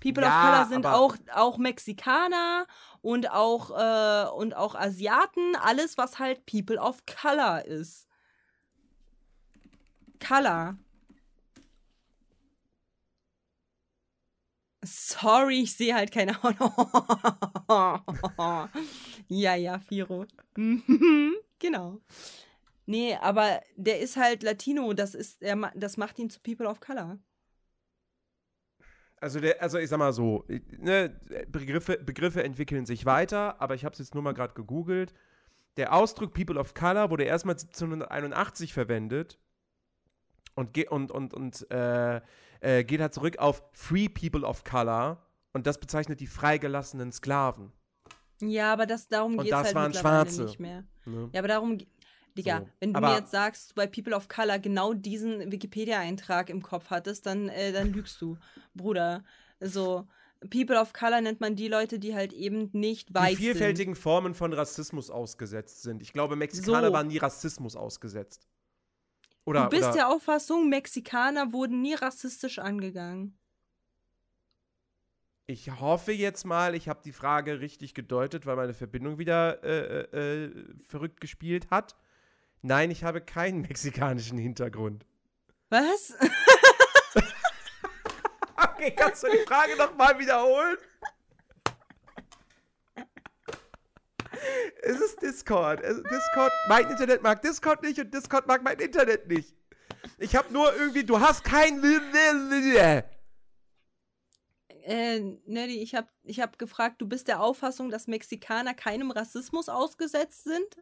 People Ja, of Color sind auch, auch Mexikaner und auch, äh, und auch Asiaten. Alles, was halt People of Color ist. Color. Sorry, ich sehe halt keine Ja, ja, Firo. Genau. Nee, aber der ist halt Latino, das ist, ma- das macht ihn zu People of Color. Also, der, also ich sag mal so, ne, Begriffe, Begriffe entwickeln sich weiter, aber ich habe es jetzt nur mal gerade gegoogelt. Der Ausdruck People of Color wurde erstmal 1781 verwendet und, ge und, und, und äh, äh, geht halt zurück auf Free People of Color und das bezeichnet die freigelassenen Sklaven. Ja, aber das, darum geht es halt waren Schwarze. nicht mehr. Ne? Ja, aber darum, Digga, So. wenn du Aber- mir jetzt sagst, du bei People of Color genau diesen Wikipedia-Eintrag im Kopf hattest, dann, äh, dann lügst du, Bruder. So, People of Color nennt man die Leute, die halt eben nicht weiß Die vielfältigen Formen von Rassismus ausgesetzt sind. Ich glaube, Mexikaner So. waren nie Rassismus ausgesetzt. Oder, Du bist oder der Auffassung, Mexikaner wurden nie rassistisch angegangen. Ich hoffe jetzt mal, ich habe die Frage richtig gedeutet, weil meine Verbindung wieder äh, äh, äh, verrückt gespielt hat. Nein, ich habe keinen mexikanischen Hintergrund. Was? Okay, kannst du die Frage nochmal wiederholen? Es ist Discord. Discord. Mein Internet mag Discord nicht und Discord mag mein Internet nicht. Ich habe nur irgendwie, du hast kein. Äh, Nelly, ich hab, ich hab gefragt, du bist der Auffassung, dass Mexikaner keinem Rassismus ausgesetzt sind?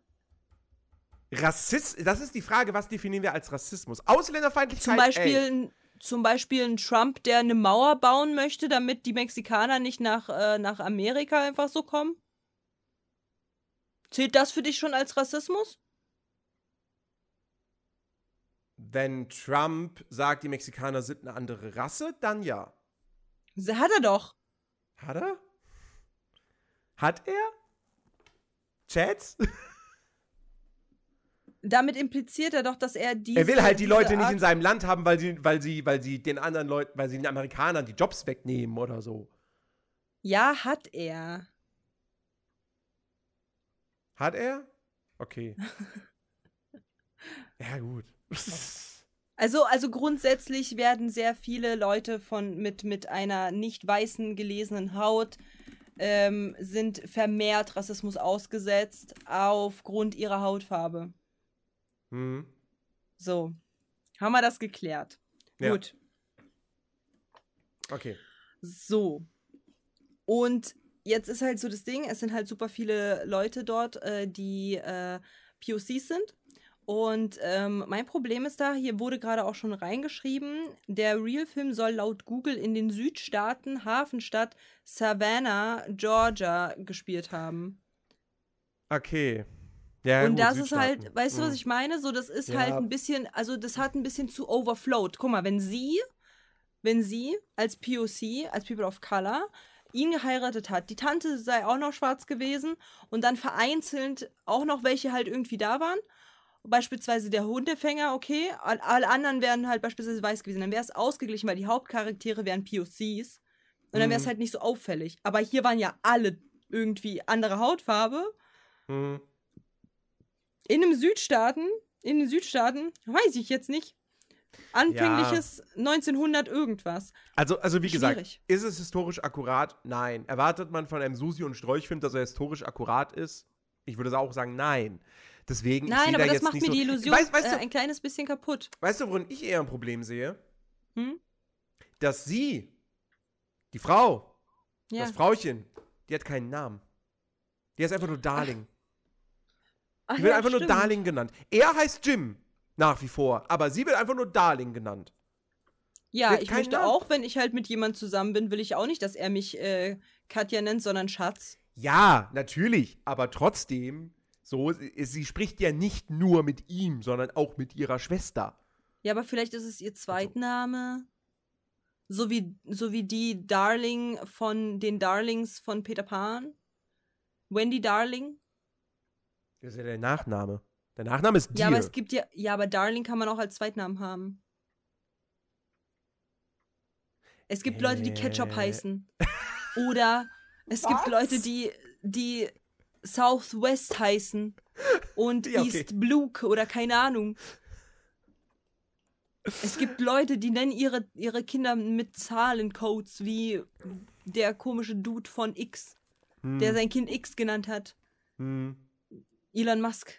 Rassist, das ist die Frage, was definieren wir als Rassismus? Ausländerfeindlichkeit. Zum Beispiel, ey. zum Beispiel ein Trump, der eine Mauer bauen möchte, damit die Mexikaner nicht nach, äh, nach Amerika einfach so kommen? Zählt das für dich schon als Rassismus? Wenn Trump sagt, die Mexikaner sind eine andere Rasse, dann ja. Hat er doch. Hat er? Hat er? Chats? Damit impliziert er doch, dass er diese. Er will halt die Leute nicht Art- in seinem Land haben, weil sie, weil sie, weil sie den anderen Leuten, weil sie den Amerikanern die Jobs wegnehmen oder so. Ja, hat er. Hat er? Okay. ja, gut. Also, also grundsätzlich werden sehr viele Leute von mit, mit einer nicht weißen gelesenen Haut ähm, sind vermehrt Rassismus ausgesetzt aufgrund ihrer Hautfarbe. hm. So. Haben wir das geklärt. Ja. Gut. Okay. So. Und jetzt ist halt so das Ding, es sind halt super viele Leute dort, äh, die äh, POCs sind. Und ähm, mein Problem ist da, hier wurde gerade auch schon reingeschrieben, der Real-Film soll laut Google in den Südstaaten Hafenstadt Savannah, Georgia gespielt haben. Okay. Ja, und gut, das ist halt, weißt du, was Hm. ich meine? So, das ist Ja. halt ein bisschen, also das hat ein bisschen zu overflowed. Guck mal, wenn sie, wenn sie als POC, als People of Color, ihn geheiratet hat, die Tante sei auch noch schwarz gewesen und dann vereinzelt auch noch welche halt irgendwie da waren. Beispielsweise der Hundefänger, okay, all- alle anderen wären halt beispielsweise weiß gewesen. Dann wäre es ausgeglichen, weil die Hauptcharaktere wären POCs. Und dann wäre es Mhm. halt nicht so auffällig. Aber hier waren ja alle irgendwie andere Hautfarbe Hm. in einem Südstaaten, in den Südstaaten, weiß ich jetzt nicht. Anfängliches 1900 irgendwas. Also, also wie gesagt, Schwierig. ist es historisch akkurat? Nein. Erwartet man von einem Susi- und Sträuchfilm, dass er historisch akkurat ist? Ich würde auch sagen, nein. Deswegen, Nein, aber da das jetzt macht mir so, die Illusion Weißt, weißt, äh, du, ein kleines bisschen kaputt. weißt du, worin ich eher ein Problem sehe? Hm? Dass sie, die Frau, Ja. das Frauchen, die hat keinen Namen. Die heißt einfach nur Darling. Ach Die wird ja, einfach nur stimmt. Darling genannt. Er heißt Jim, nach wie vor. Aber sie wird einfach nur Darling genannt. Ja, wird ich möchte Namen. auch, wenn ich halt mit jemand zusammen bin, will ich auch nicht, dass er mich äh, Katja nennt, sondern Schatz. Ja, natürlich. Aber trotzdem, so, sie sie spricht ja nicht nur mit ihm, sondern auch mit ihrer Schwester. Ja, aber vielleicht ist es ihr Zweitname. So wie, so wie die Darling von den Darlings von Peter Pan. Wendy Darling. Das ist ja der Nachname. Der Nachname ist Dear. Ja, aber es gibt ja, ja, aber Darling kann man auch als Zweitnamen haben. Es gibt Leute, die Ketchup Äh. heißen. Oder es gibt Was? Leute, die, die Southwest heißen. Und Ja, okay. East Blue oder keine Ahnung. Es gibt Leute, die nennen ihre, ihre Kinder mit Zahlencodes, wie der komische Dude von X, Hm, der sein Kind X genannt hat. hm. Elon Musk.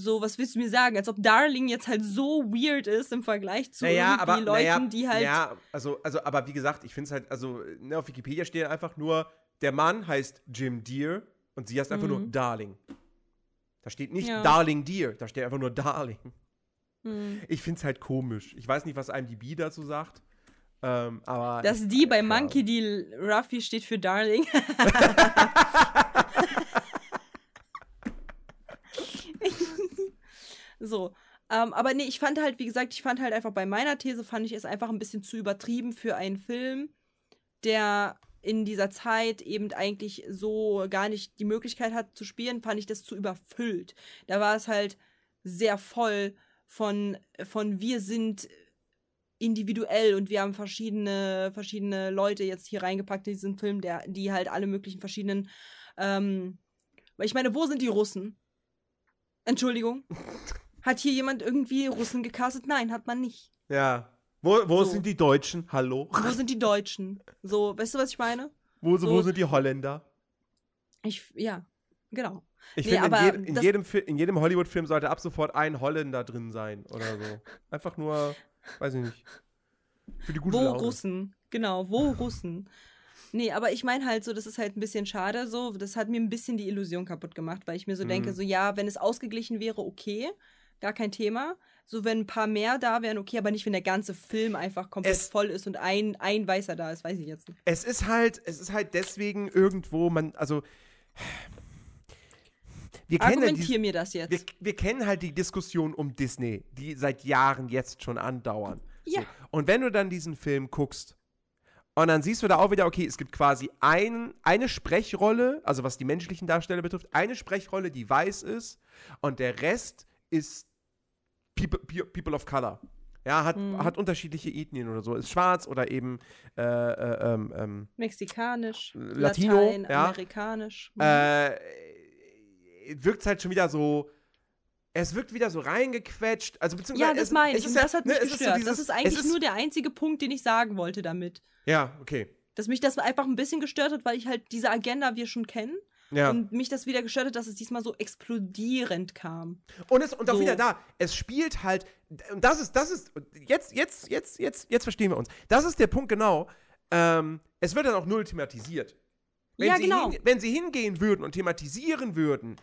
So, was willst du mir sagen? Als ob Darling jetzt halt so weird ist im Vergleich zu Naja, aber, Leuten, naja, die halt. Ja, also, also, aber wie gesagt, ich finde es halt, also, ne, auf Wikipedia steht einfach nur, der Mann heißt Jim Deere und sie heißt einfach nur Mhm. Darling. Da steht nicht Ja. Darling Deer, da steht einfach nur Darling. Hm. Ich finde es halt komisch. Ich weiß nicht, was IMDb dazu sagt. Ähm, aber. Das die bei Monkey D. Ruffy steht für Darling. so. Ähm, aber nee, ich fand halt, wie gesagt, ich fand halt einfach bei meiner These, fand ich es einfach ein bisschen zu übertrieben für einen Film, der in dieser Zeit eben eigentlich so gar nicht die Möglichkeit hat zu spielen, fand ich das zu überfüllt. Da war es halt sehr voll von, von wir sind individuell und wir haben verschiedene, verschiedene Leute jetzt hier reingepackt in diesen Film, der, die halt alle möglichen verschiedenen, ähm, weil ich meine, wo sind die Russen? Entschuldigung. Hat hier jemand irgendwie Russen gecastet? Nein, hat man nicht. Ja. Wo, wo So. sind die Deutschen? Hallo? Wo sind die Deutschen? So, weißt du, was ich meine? Wo, So. wo sind die Holländer? Ich, ja, genau. Ich Nee, finde, in, jedem- in jedem, in jedem Hollywood-Film sollte ab sofort ein Holländer drin sein oder so. Einfach nur, weiß ich nicht. Für die gute Wo Laune. Russen? Genau, wo Russen? Nee, aber ich meine halt so, das ist halt ein bisschen schade so. Das hat mir ein bisschen die Illusion kaputt gemacht, weil ich mir so Mhm. denke, so ja, wenn es ausgeglichen wäre, okay, gar kein Thema. So, wenn ein paar mehr da wären, okay, aber nicht, wenn der ganze Film einfach komplett Es- voll ist und ein, ein Weißer da ist, weiß ich jetzt nicht. Es ist halt, es ist halt deswegen irgendwo, man, also. Wir kennen, Argumentier die, mir das jetzt. wir, wir kennen halt die Diskussion um Disney, die seit Jahren jetzt schon andauern. Ja. So. Und wenn du dann diesen Film guckst Und dann siehst du da auch wieder, okay, es gibt quasi ein, eine Sprechrolle, also was die menschlichen Darsteller betrifft, eine Sprechrolle, die weiß ist und der Rest ist People, Pe- people of Color. Ja, hat, Mhm. hat unterschiedliche Ethnien oder so. Ist schwarz oder eben äh, äh, ähm, ähm, Mexikanisch, Latino, Latein, ja. amerikanisch. Mhm. äh, wirkt halt schon wieder so. Es wirkt wieder so reingequetscht. Also beziehungsweise ja, das meine ich. ist Und ja- das hat ne, mich es ist so gestört. dieses- das ist eigentlich ist- nur der einzige Punkt, den ich sagen wollte damit. Ja, okay. Dass mich das einfach ein bisschen gestört hat, weil ich halt diese Agenda wir schon kennen. Ja. Und mich das wieder gestört hat, dass es diesmal so explodierend kam. Und, es, und auch So. wieder da, es spielt halt, und das ist, das ist, jetzt, jetzt, jetzt, jetzt, jetzt verstehen wir uns. Das ist der Punkt genau. Ähm, es wird dann auch null thematisiert. Wenn Ja, sie genau. Hin, wenn sie hingehen würden und thematisieren würden,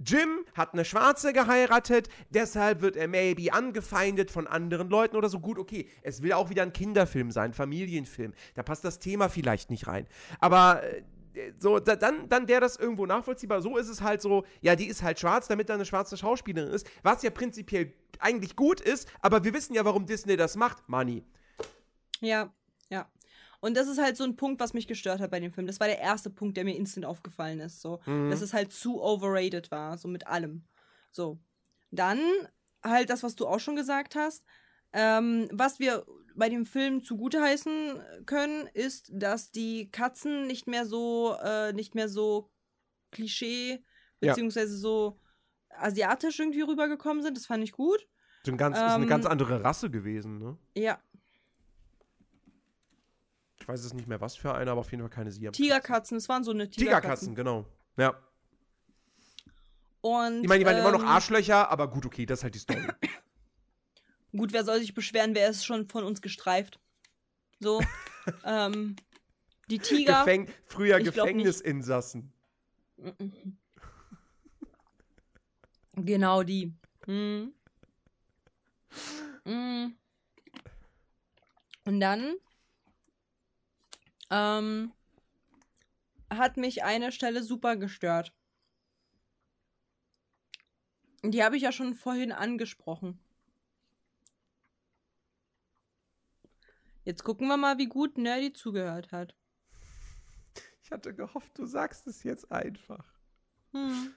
Jim hat eine Schwarze geheiratet, deshalb wird er maybe angefeindet von anderen Leuten oder so. Gut, okay, es will auch wieder ein Kinderfilm sein, ein Familienfilm. Da passt das Thema vielleicht nicht rein. Aber äh, so, da, dann, dann wäre das irgendwo nachvollziehbar. So ist es halt so, ja, die ist halt schwarz, damit da eine schwarze Schauspielerin ist, was ja prinzipiell eigentlich gut ist, aber wir wissen ja, warum Disney das macht. Money. Ja, ja. Und das ist halt so ein Punkt, was mich gestört hat bei dem Film. Das war der erste Punkt, der mir instant aufgefallen ist. So, Mhm. dass es halt zu overrated war, so mit allem. So. Dann halt das, was du auch schon gesagt hast. Ähm, was wir bei dem Film zugute heißen können, ist, dass die Katzen nicht mehr so, äh, nicht mehr so Klischee, Ja. beziehungsweise so asiatisch irgendwie rübergekommen sind. Das fand ich gut. So ein ganz, ist eine Ähm, ganz andere Rasse gewesen, ne? Ja, Ich weiß es nicht mehr, was für eine, aber auf jeden Fall keine Siam. Tigerkatzen, es waren so eine Tigerkatzen. Tigerkatzen, genau. Ja. Und, Ich meine, die waren immer noch ähm, Arschlöcher, aber gut, okay, das ist halt die Story. Gut, wer soll sich beschweren, wer ist schon von uns gestreift? So. ähm, die Tiger. Gefäng früher. Gefängnisinsassen. Genau die. Mhm. Mhm. Und dann ähm, hat mich eine Stelle super gestört. Die habe ich ja schon vorhin angesprochen. Jetzt gucken wir mal, wie gut Nerdy zugehört hat. Ich hatte gehofft, du sagst es jetzt einfach. Hm.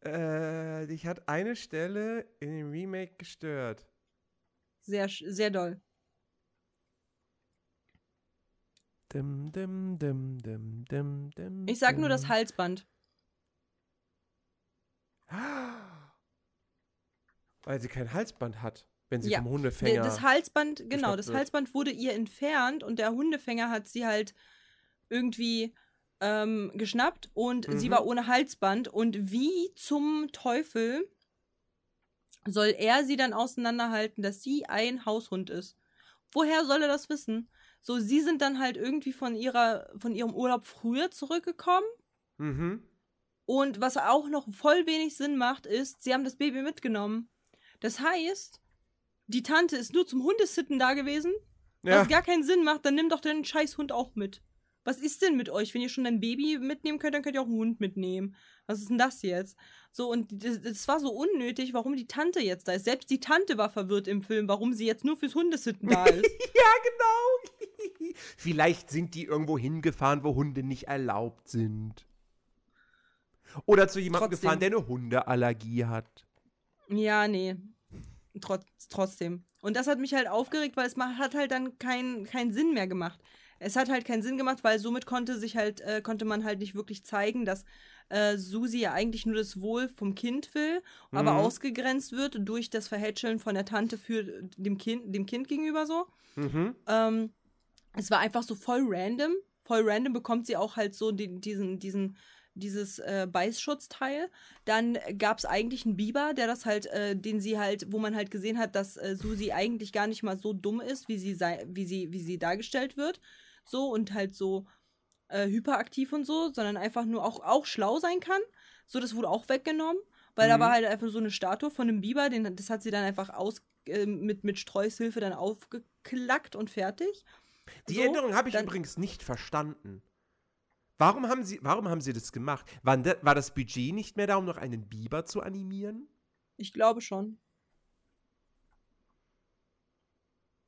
Äh, dich hat eine Stelle in dem Remake gestört. Sehr, sehr doll. Dim, dim, dim, dim, dim, dim, Ich sag nur das. Halsband. Weil sie kein Halsband hat, wenn sie Ja, vom Hundefänger. Das Halsband, genau, das wird. Halsband wurde ihr entfernt und der Hundefänger hat sie halt irgendwie ähm, geschnappt und sie Mhm. war ohne Halsband. Und wie zum Teufel soll er sie dann auseinanderhalten, dass sie ein Haushund ist? Woher soll er das wissen? So, sie sind dann halt irgendwie von ihrer, von ihrem Urlaub früher zurückgekommen. mhm. Und was auch noch voll wenig Sinn macht, ist, sie haben das Baby mitgenommen. Das heißt, die Tante ist nur zum Hundesitten da gewesen. Ja. Was gar keinen Sinn macht, dann nimm doch den Scheißhund auch mit. Was ist denn mit euch? Wenn ihr schon ein Baby mitnehmen könnt, dann könnt ihr auch einen Hund mitnehmen. Was ist denn das jetzt? So, und das, das war so unnötig, warum die Tante jetzt da ist. Selbst die Tante war verwirrt im Film, warum sie jetzt nur fürs Hundesitten da ist. Ja, genau. Vielleicht sind die irgendwo hingefahren, wo Hunde nicht erlaubt sind. Oder zu jemandem Trotzdem. gefahren, der eine Hundeallergie hat. Ja, nee. Trotz, trotzdem. Und das hat mich halt aufgeregt, weil es hat halt dann keinen keinen Sinn mehr gemacht. Es hat halt keinen Sinn gemacht, weil somit konnte sich halt, äh, konnte man halt nicht wirklich zeigen, dass äh, Susi ja eigentlich nur das Wohl vom Kind will, aber Mhm. ausgegrenzt wird durch das Verhätscheln von der Tante für dem Kind, dem Kind gegenüber so. Mhm. Ähm, es war einfach so voll random. Voll random bekommt sie auch halt so den, diesen, diesen, dieses äh, Beißschutzteil. Dann gab es eigentlich einen Biber, der das halt, äh, den sie halt, wo man halt gesehen hat, dass äh, Susi eigentlich gar nicht mal so dumm ist, wie sie sei, wie sie, wie sie dargestellt wird. So und halt so äh, hyperaktiv und so, sondern einfach nur auch, auch schlau sein kann. So, das wurde auch weggenommen, weil da Mhm. war halt einfach so eine Statue von einem Biber, den, das hat sie dann einfach aus, äh, mit, mit Streushilfe dann aufgeklackt und fertig. Die So, Änderung habe ich dann- übrigens nicht verstanden. Warum haben sie, warum haben sie das gemacht? War, war das Budget nicht mehr da, um noch einen Biber zu animieren? Ich glaube schon.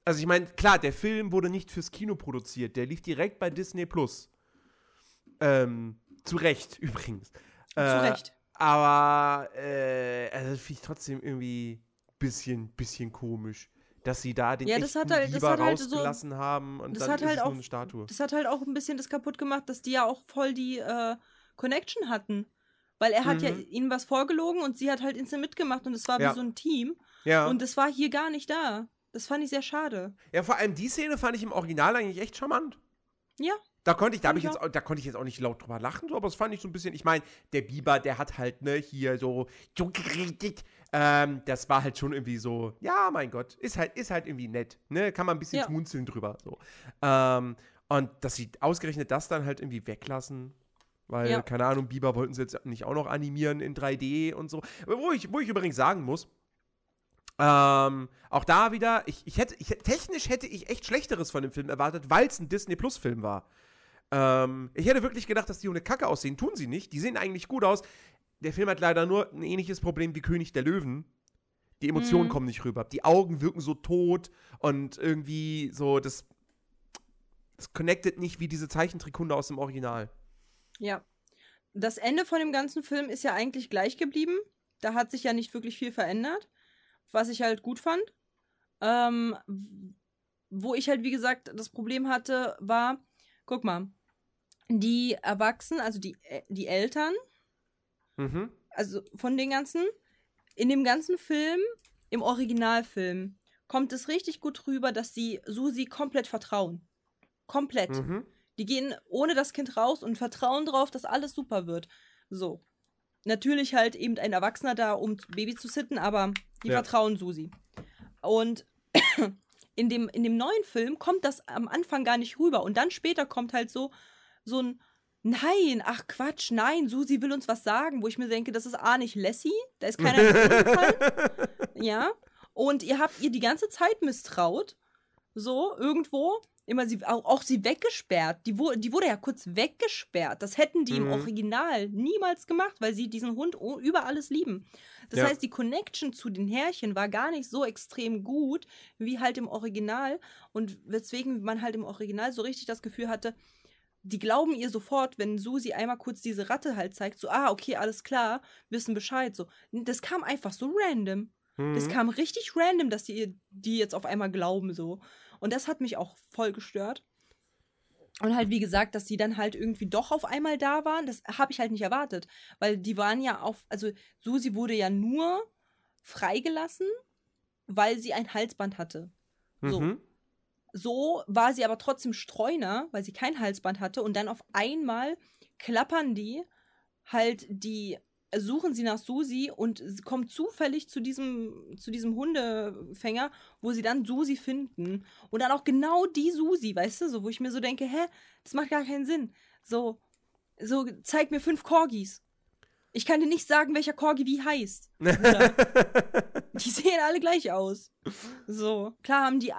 Also ich meine, klar, der Film wurde nicht fürs Kino produziert, der lief direkt bei Disney Plus. Ähm, zu Recht übrigens. Zu Äh, Recht. Aber äh, also finde ich trotzdem irgendwie bisschen, bisschen komisch, dass sie da den Ja, das echten hat halt- Biber halt so- rausgelassen haben und das dann hat ist halt es auch- nur eine Statue. Das hat halt auch ein bisschen das kaputt gemacht, dass die ja auch voll die äh, Connection hatten. Weil er hat ja Mhm. ihnen was vorgelogen und sie hat halt instant mitgemacht und es war Ja. wie so ein Team. Ja. Und das war hier gar nicht da. Das fand ich sehr schade. ja, vor allem die Szene fand ich im Original eigentlich echt charmant. Ja. Da konnte ich, da, hab Fand ich jetzt, auch- da konnte ich jetzt auch nicht laut drüber lachen, so, aber das fand ich so ein bisschen. Ich meine, der Biber, der hat halt, ne, hier so, so geredet. Ähm, das war halt schon irgendwie so, ja, mein Gott, ist halt, ist halt irgendwie nett, ne, kann man ein bisschen Ja. schmunzeln drüber, so. Ähm, und dass sie ausgerechnet das dann halt irgendwie weglassen, weil, Ja. keine Ahnung, Biber wollten sie jetzt nicht auch noch animieren in 3D und so. Wo ich, wo ich übrigens sagen muss, ähm, auch da wieder, ich, ich hätte, ich, technisch hätte ich echt Schlechteres von dem Film erwartet, weil es ein Disney Plus Film war. Ähm, ich hätte wirklich gedacht, dass die ohne Kacke aussehen. Tun sie nicht. Die sehen eigentlich gut aus. Der Film hat leider nur ein ähnliches Problem wie König der Löwen. Die Emotionen Mhm. kommen nicht rüber. Die Augen wirken so tot und irgendwie so, das, das connectet nicht wie diese Zeichentrickkunde aus dem Original. Ja. Das Ende von dem ganzen Film ist ja eigentlich gleich geblieben. Da hat sich ja nicht wirklich viel verändert. Was ich halt gut fand. Ähm, wo ich halt, wie gesagt, das Problem hatte, war, guck mal, die Erwachsenen, also die, äh, die Eltern, Mhm. also von den ganzen, in dem ganzen Film, im Originalfilm, kommt es richtig gut rüber, dass sie Susi komplett vertrauen. Komplett. Mhm. Die gehen ohne das Kind raus und vertrauen drauf, dass alles super wird. So. Natürlich halt eben ein Erwachsener da, um Baby zu sitten, aber die Ja. vertrauen Susi. Und in dem, in dem neuen Film kommt das am Anfang gar nicht rüber. Und dann später kommt halt so, so ein Nein, ach Quatsch, nein, Susi will uns was sagen, wo ich mir denke, das ist A nicht Lassie, da ist keiner gefallen. Ja. Und ihr habt ihr die ganze Zeit misstraut. So, irgendwo. Immer sie, auch, auch sie weggesperrt. Die, wo, die wurde ja kurz weggesperrt. Das hätten die im Mhm. Original niemals gemacht, weil sie diesen Hund über alles lieben. Das Ja. heißt, die Connection zu den Härchen war gar nicht so extrem gut wie halt im Original. Und weswegen man halt im Original so richtig das Gefühl hatte, die glauben ihr sofort, wenn Susi einmal kurz diese Ratte halt zeigt, so, ah, okay, alles klar, wissen Bescheid. So. Das kam einfach so random. Das Mhm. kam richtig random, dass die die jetzt auf einmal glauben so. Und das hat mich auch voll gestört. Und halt, wie gesagt, dass die dann halt irgendwie doch auf einmal da waren, das habe ich halt nicht erwartet. Weil die waren ja auf, also Susi wurde ja nur freigelassen, weil sie ein Halsband hatte. So. Mhm. So war sie aber trotzdem Streuner, weil sie kein Halsband hatte. Und dann auf einmal klappern die halt die, suchen sie nach Susi und kommen zufällig zu diesem, zu diesem Hundefänger, wo sie dann Susi finden. Und dann auch genau die Susi, weißt du, so, wo ich mir so denke, hä, das macht gar keinen Sinn. So, so, zeig mir fünf Corgis. Ich kann dir nicht sagen, welcher Corgi wie heißt. Die sehen alle gleich aus. So. Klar haben die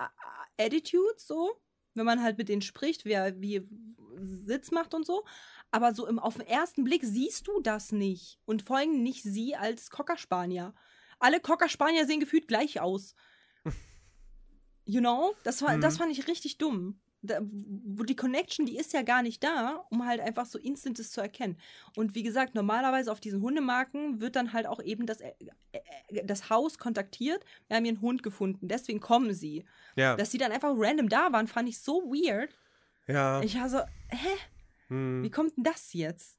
Attitudes so, wenn man halt mit denen spricht, wer wie Sitz macht und so. Aber so im, auf den ersten Blick siehst du das nicht. Und vor allem nicht sie als Cockerspanier. Alle Cockerspanier sehen gefühlt gleich aus. You know? Das, war, das Mhm. fand ich richtig dumm. Da, wo die Connection, die ist ja gar nicht da, um halt einfach so Instantes zu erkennen. Und wie gesagt, normalerweise auf diesen Hundemarken wird dann halt auch eben das, äh, äh, das Haus kontaktiert. Wir haben hier einen Hund gefunden, deswegen kommen sie. Ja. Dass sie dann einfach random da waren, fand ich so weird. ja. Ich war so, hä? Mhm. Wie kommt denn das jetzt?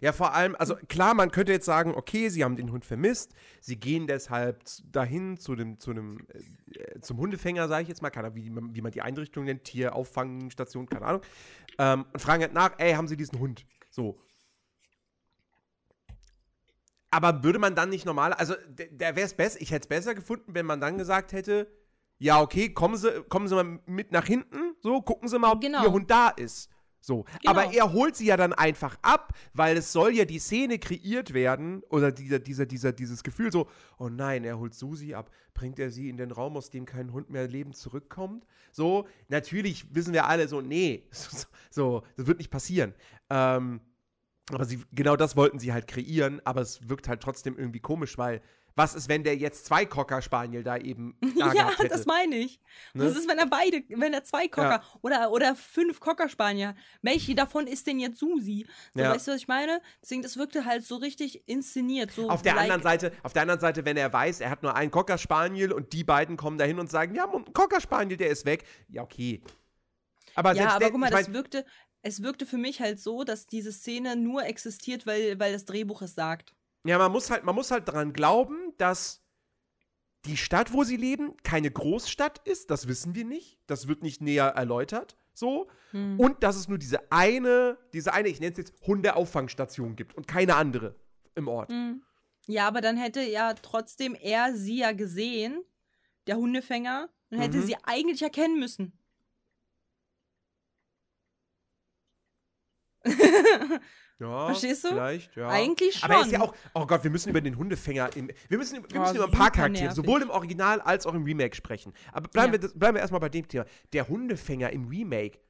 Ja, vor allem, also klar, man könnte jetzt sagen, okay, sie haben den Hund vermisst, sie gehen deshalb dahin zu dem, zu dem, äh, zum Hundefänger, sage ich jetzt mal, keine Ahnung, wie, man- wie man die Einrichtung nennt, Tierauffangstation, keine Ahnung, ähm, und fragen halt nach, ey, haben sie diesen Hund? So. Aber würde man dann nicht normal, also der, der wäre es besser, ich hätte es besser gefunden, wenn man dann gesagt hätte, ja, okay, kommen Sie, kommen Sie mal mit nach hinten, so, gucken Sie mal, ob Genau. Ihr Hund da ist. So. Genau. Aber er holt sie ja dann einfach ab, weil es soll ja die Szene kreiert werden, oder dieser, dieser, dieser, dieses Gefühl so, oh nein, er holt Susi ab. Bringt er sie in den Raum, aus dem kein Hund mehr lebend zurückkommt? So, natürlich wissen wir alle so, nee, so, das wird nicht passieren. Ähm, aber sie, genau das wollten sie halt kreieren, aber es wirkt halt trotzdem irgendwie komisch, weil Was ist, wenn der jetzt zwei Cocker Spaniel da eben da Ja, hätte? das meine ich. Ne? Was ist, wenn er beide, wenn er zwei Cocker oder, oder fünf Cocker-Spanier hat? Welche davon ist denn jetzt Susi? So, Ja. Weißt du, was ich meine? Deswegen, das wirkte halt so richtig inszeniert. So Auf der like, anderen Seite, auf der anderen Seite, wenn er weiß, er hat nur einen Cocker Spaniel und die beiden kommen dahin und sagen, ja, ein Cocker Spaniel, der ist weg. Ja, okay. Aber Ja, aber der, guck mal, ich das mein, wirkte, es wirkte für mich halt so, dass diese Szene nur existiert, weil, weil das Drehbuch es sagt. Ja, man muss halt, man muss halt daran glauben, dass die Stadt, wo sie leben, keine Großstadt ist. Das wissen wir nicht. Das wird nicht näher erläutert. So. Hm. Und dass es nur diese eine, diese eine, ich nenne es jetzt Hundeauffangstation gibt und keine andere im Ort. Hm. Ja, aber dann hätte ja trotzdem er sie ja gesehen, der Hundefänger, und hätte Mhm. sie eigentlich erkennen müssen. Ja, Verstehst du? Vielleicht, ja. Eigentlich schon. Aber er ist ja auch, oh Gott, wir müssen über den Hundefänger, im, wir müssen, wir Oh, müssen über ein paar Charaktere, nervig. sowohl im Original als auch im Remake sprechen. Aber bleiben, Ja. wir, bleiben wir erstmal bei dem Thema. Der Hundefänger im Remake.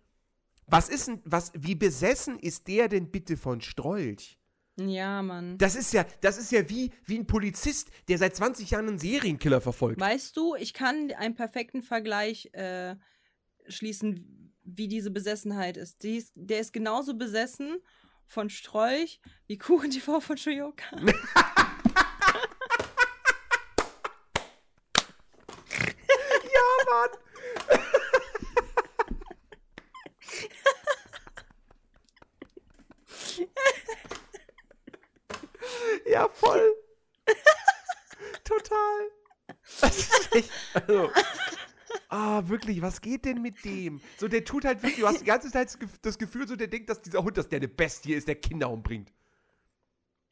Was ist denn, was, wie besessen ist der denn bitte von Strolch? Ja, Mann. Das ist ja, das ist ja wie, wie ein Polizist, der seit 20 Jahren einen Serienkiller verfolgt. Weißt du, ich kann einen perfekten Vergleich äh, schließen, wie diese Besessenheit ist. Die ist. Der ist genauso besessen von Strolch wie Kuchen TV von Shoyoka. Ja, Mann. ja, voll. Total. Das ist echt, also, ah, wirklich, was geht denn mit dem? So, der tut halt wirklich, du hast die ganze Zeit das Gef- das Gefühl, so, der denkt, dass dieser Hund, dass der eine Bestie ist, der Kinder umbringt.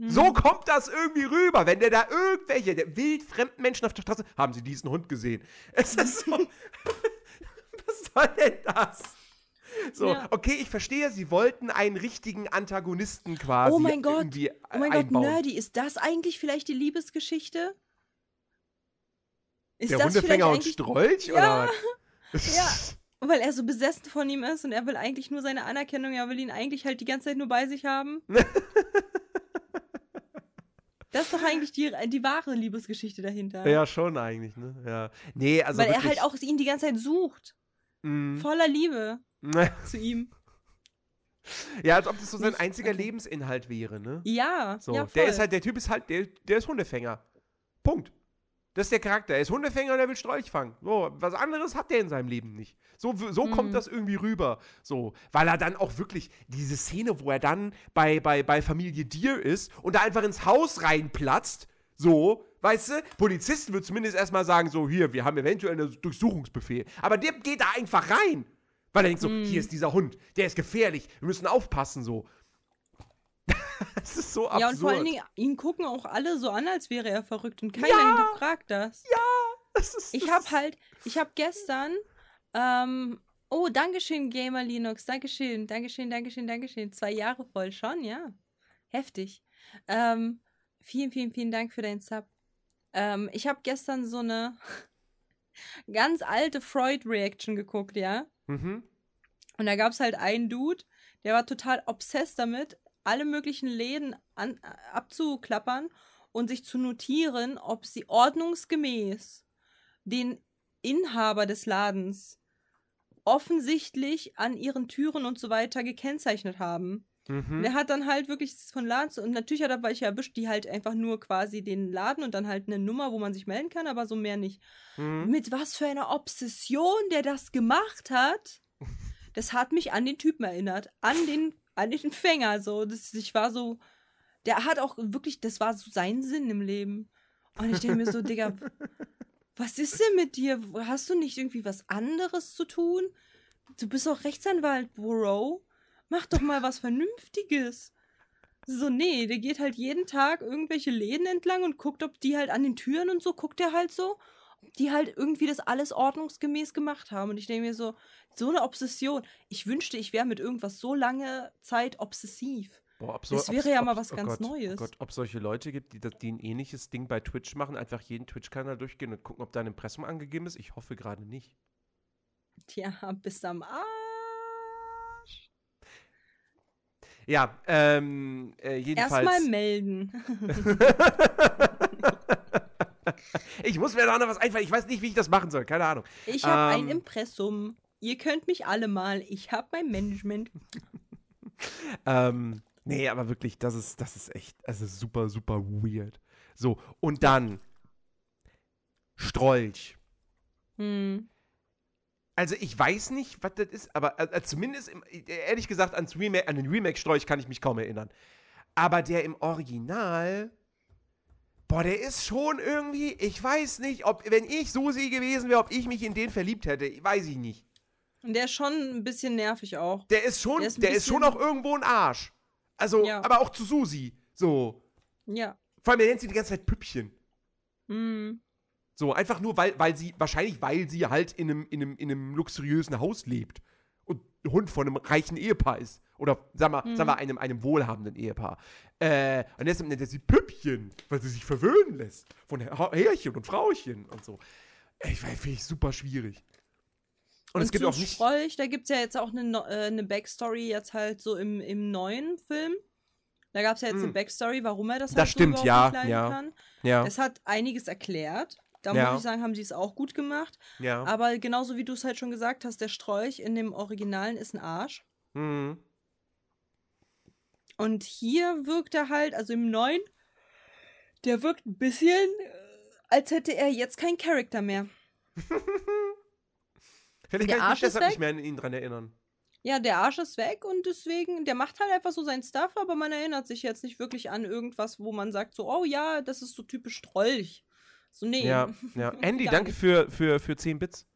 So kommt das irgendwie rüber, wenn der da irgendwelche der wildfremden Menschen auf der Straße, haben sie diesen Hund gesehen? Es ist so, was soll denn das? So, Ja. okay, ich verstehe, sie wollten einen richtigen Antagonisten quasi Oh mein Gott. irgendwie Oh mein Gott. Nerdy, ist das eigentlich vielleicht die Liebesgeschichte? Ist der Hundefänger und Strolch? Ja. Oder? Ja. Weil er so besessen von ihm ist und er will eigentlich nur seine Anerkennung, er will ihn eigentlich halt die ganze Zeit nur bei sich haben. das ist doch eigentlich die, die wahre Liebesgeschichte dahinter. ja, schon eigentlich, ne? Ja. Nee, also Weil er wirklich, halt auch ihn die ganze Zeit sucht. mm, Voller Liebe zu ihm. ja, als ob das so sein Nicht- einziger okay. Lebensinhalt wäre, ne? Ja, So, ja, der voll. ist halt, der Typ ist halt, der, der ist Hundefänger. Punkt. Das ist der Charakter. Er ist Hundefänger und er will Strolch fangen. So, was anderes hat der in seinem Leben nicht. So, so kommt Mhm. das irgendwie rüber. So, weil er dann auch wirklich diese Szene, wo er dann bei, bei, bei Familie Deer ist und da einfach ins Haus reinplatzt. So, weißt du, Polizisten würden zumindest erstmal sagen, so, hier, wir haben eventuell einen Durchsuchungsbefehl. Aber der geht da einfach rein. Weil er denkt so, Mhm. hier ist dieser Hund, der ist gefährlich, wir müssen aufpassen, so. Das ist so absurd. Ja, und vor allen Dingen, ihn gucken auch alle so an, als wäre er verrückt und keiner Ja. hinterfragt das. Das ist, Ich habe halt, ich habe gestern, ähm, oh, Dankeschön, Gamer Linux, Dankeschön, Dankeschön, Dankeschön, Dankeschön. Zwei Jahre voll schon, ja. Heftig. Ähm, vielen, vielen, vielen Dank für deinen Sub. Ähm, ich habe gestern so eine ganz alte Freud-Reaction geguckt, ja. Mhm. Und da gab es halt einen Dude, der war total obsessed damit, alle möglichen Läden an, äh, abzuklappern und sich zu notieren, ob sie ordnungsgemäß den Inhaber des Ladens offensichtlich an ihren Türen und so weiter gekennzeichnet haben. Mhm. er hat dann halt wirklich von Laden zu, und natürlich hat er welche erwischt, die halt einfach nur quasi den Laden und dann halt eine Nummer, wo man sich melden kann, aber so mehr nicht Mhm. mit was für einer Obsession der das gemacht hat, das hat mich an den Typen erinnert. An den, an den Fänger. So. Das, ich war so. Der hat auch wirklich, das war so sein Sinn im Leben. Und ich denke mir so, Digga, was ist denn mit dir? Hast du nicht irgendwie was anderes zu tun? Du bist auch Rechtsanwalt, Bro. Mach doch mal was Vernünftiges. So, nee, der geht halt jeden Tag irgendwelche Läden entlang und guckt, ob die halt an den Türen und so, guckt er halt so die halt irgendwie das alles ordnungsgemäß gemacht haben. Und ich denke mir so, so eine Obsession. Ich wünschte, ich wäre mit irgendwas so lange Zeit obsessiv. Boah, ob Das wäre ja mal was oh ganz Gott, Neues. Oh Gott, ob solche Leute gibt, die, das- die ein ähnliches Ding bei Twitch machen, einfach jeden Twitch-Kanal durchgehen und gucken, ob da ein Impressum angegeben ist. Ich hoffe gerade nicht. Tja, bist am Arsch. Ja, ähm, äh, jedenfalls. Erstmal melden. ich muss mir da noch was einfallen. Ich weiß nicht, wie ich das machen soll. Keine Ahnung. Ich habe Ähm. ein Impressum. Ihr könnt mich alle mal. Ich habe mein Management. Ähm, nee, aber wirklich, das ist, das ist echt, das ist super, super weird. So, und dann Strolch. Hm. Also ich weiß nicht, was das ist, aber äh, zumindest, im, äh, ehrlich gesagt, ans Remake, an den Remake-Strolch kann ich mich kaum erinnern. Aber der im Original, boah, der ist schon irgendwie, ich weiß nicht, ob, wenn ich Susi gewesen wäre, ob ich mich in den verliebt hätte, weiß ich nicht. Und der ist schon ein bisschen nervig auch. Der ist schon, Der ist der ist schon auch irgendwo ein Arsch. Also, Ja. aber auch zu Susi, so. Ja. Vor allem, er nennt sie die ganze Zeit Püppchen. Hm. So, einfach nur, weil, weil sie, wahrscheinlich, weil sie halt in einem, in, einem, in einem luxuriösen Haus lebt und Hund von einem reichen Ehepaar ist. Oder, sag mal, sag mal einem, einem wohlhabenden Ehepaar. Äh, und deshalb nennt er sie Püppchen, weil sie sich verwöhnen lässt. Von Her- Herrchen und Frauchen und so. Ey, finde ich super schwierig. Und, es gibt auch nicht. Strolch, da gibt es ja jetzt auch eine, äh, eine Backstory jetzt halt so im, im neuen Film. Da gab es ja jetzt eine Hm. Backstory, warum er das, Das halt stimmt, so ja, ja. kann. Ja, Es hat einiges erklärt. Da Ja. muss ich sagen, haben sie es auch gut gemacht. ja. Aber genauso wie du es halt schon gesagt hast, der Strolch in dem Originalen ist ein Arsch. Mhm. Und hier wirkt er halt, also im neuen, der wirkt ein bisschen, äh, als hätte er jetzt keinen Charakter mehr. Vielleicht Der kann ich mich Arsch ist deshalb nicht mehr an ihn dran erinnern. Ja, der Arsch ist weg und deswegen, der macht halt einfach so sein Stuff, aber man erinnert sich jetzt nicht wirklich an irgendwas, wo man sagt so, oh ja, das ist so typisch Strolch. So, nee. Ja, ja. Andy, danke für, für, für 10 Bits.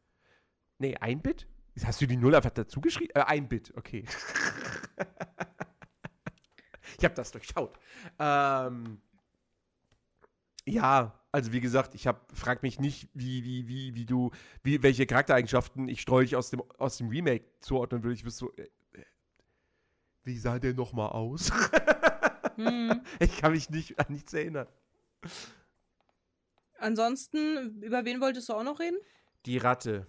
Nee, ein Bit? Hast du die Null einfach dazu geschrieben? Äh, ein Bit, okay. ich habe das durchschaut. Ähm, ja, also wie gesagt, ich hab, frag mich nicht, wie, wie, wie, wie du, wie, welche Charaktereigenschaften ich streulich aus dem, aus dem Remake zuordnen würde. Ich wüsste so, äh, äh, wie sah der nochmal aus? Hm. ich kann mich nicht an nichts erinnern. Ansonsten, über wen wolltest du auch noch reden? Die Ratte.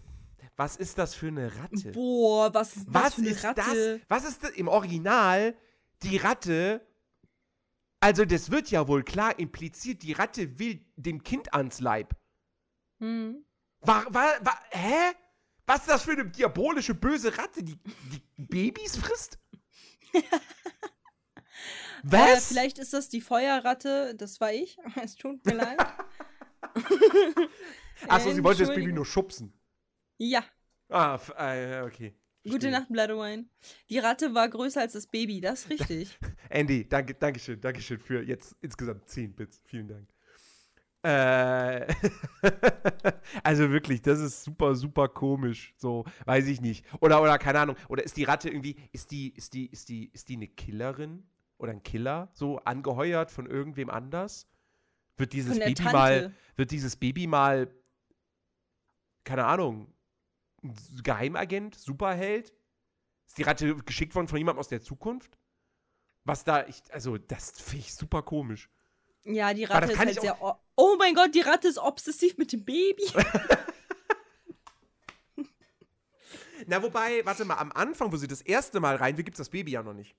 Was ist das für eine Ratte? Boah, was ist das Was für eine ist Ratte? das? Was ist das im Original? Die Ratte. Also, das wird ja wohl klar impliziert, die Ratte will dem Kind ans Leib. Hm. War, war, war, hä? Was ist das für eine diabolische, böse Ratte, die, die Babys frisst? Äh, Was? vielleicht ist das die Feuerratte, das war ich. Es tut mir leid. Achso, sie wollte das Baby nur schubsen. Ja, Ah, äh, okay. Gute. Nacht, Bloodwine. Die Ratte war größer als das Baby, das ist richtig. Andy, danke, danke schön, danke schön für jetzt insgesamt 10 Bits. Vielen Dank. Äh, also wirklich, das ist super, super komisch. So, weiß ich nicht. Oder, oder, keine Ahnung. Oder ist die Ratte irgendwie, ist die, ist die, ist die, ist die eine Killerin? Oder ein Killer? So angeheuert von irgendwem anders? Wird dieses Baby Tante. mal, wird dieses Baby mal, keine Ahnung, Geheimagent, Superheld? Ist die Ratte geschickt worden von jemandem aus der Zukunft? Was da, ich, also, das finde ich super komisch. Ja, die Ratte ist halt sehr. Oh mein Gott, die Ratte ist obsessiv mit dem Baby. Na, wobei, warte mal, am Anfang, wo sie das erste Mal rein will, gibt es das Baby ja noch nicht.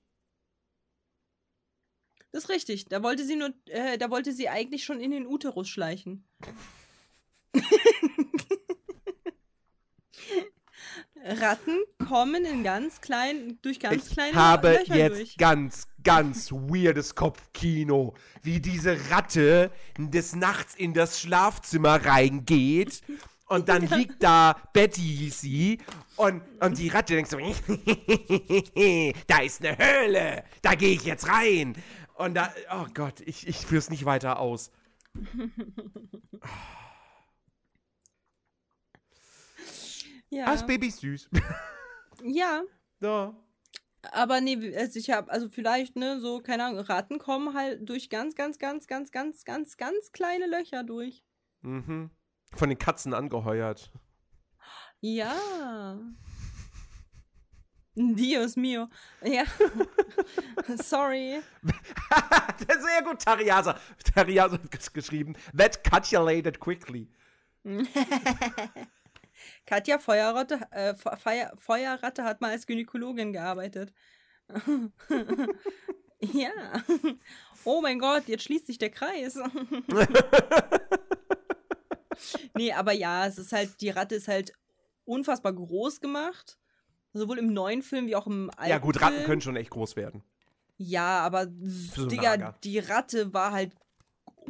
Das ist richtig. Da wollte sie nur, äh, da wollte sie eigentlich schon in den Uterus schleichen. Ratten kommen in ganz kleinen, durch ganz ich kleine habe Löcher jetzt durch. ganz, ganz weirdes Kopfkino, wie diese Ratte des Nachts in das Schlafzimmer reingeht und dann liegt da, Betty hieß sie, und, und die Ratte denkt so, da ist eine Höhle, da gehe ich jetzt rein. Und da, oh Gott, ich, ich führe es nicht weiter aus. Ja. Ah, das Baby ist süß. ja, ja. aber nee, also ich habe, also vielleicht, ne, so, keine Ahnung, Ratten kommen halt durch ganz, ganz, ganz, ganz, ganz, ganz, ganz kleine Löcher durch. Mhm. Von den Katzen angeheuert. Ja. Dios mio. Ja. Sorry. Sehr gut, Tariasa. Tariasa hat ges- geschrieben. That calculated quickly. Katja Feuerratte, äh, Fe- Feuer, Feuerratte hat mal als Gynäkologin gearbeitet. ja. Oh mein Gott, jetzt schließt sich der Kreis. nee, aber ja, es ist halt, die Ratte ist halt unfassbar groß gemacht. Sowohl im neuen Film wie auch im alten. Ja, gut, Ratten Film. können schon echt groß werden. Ja, aber so Digga, Lager. die Ratte war halt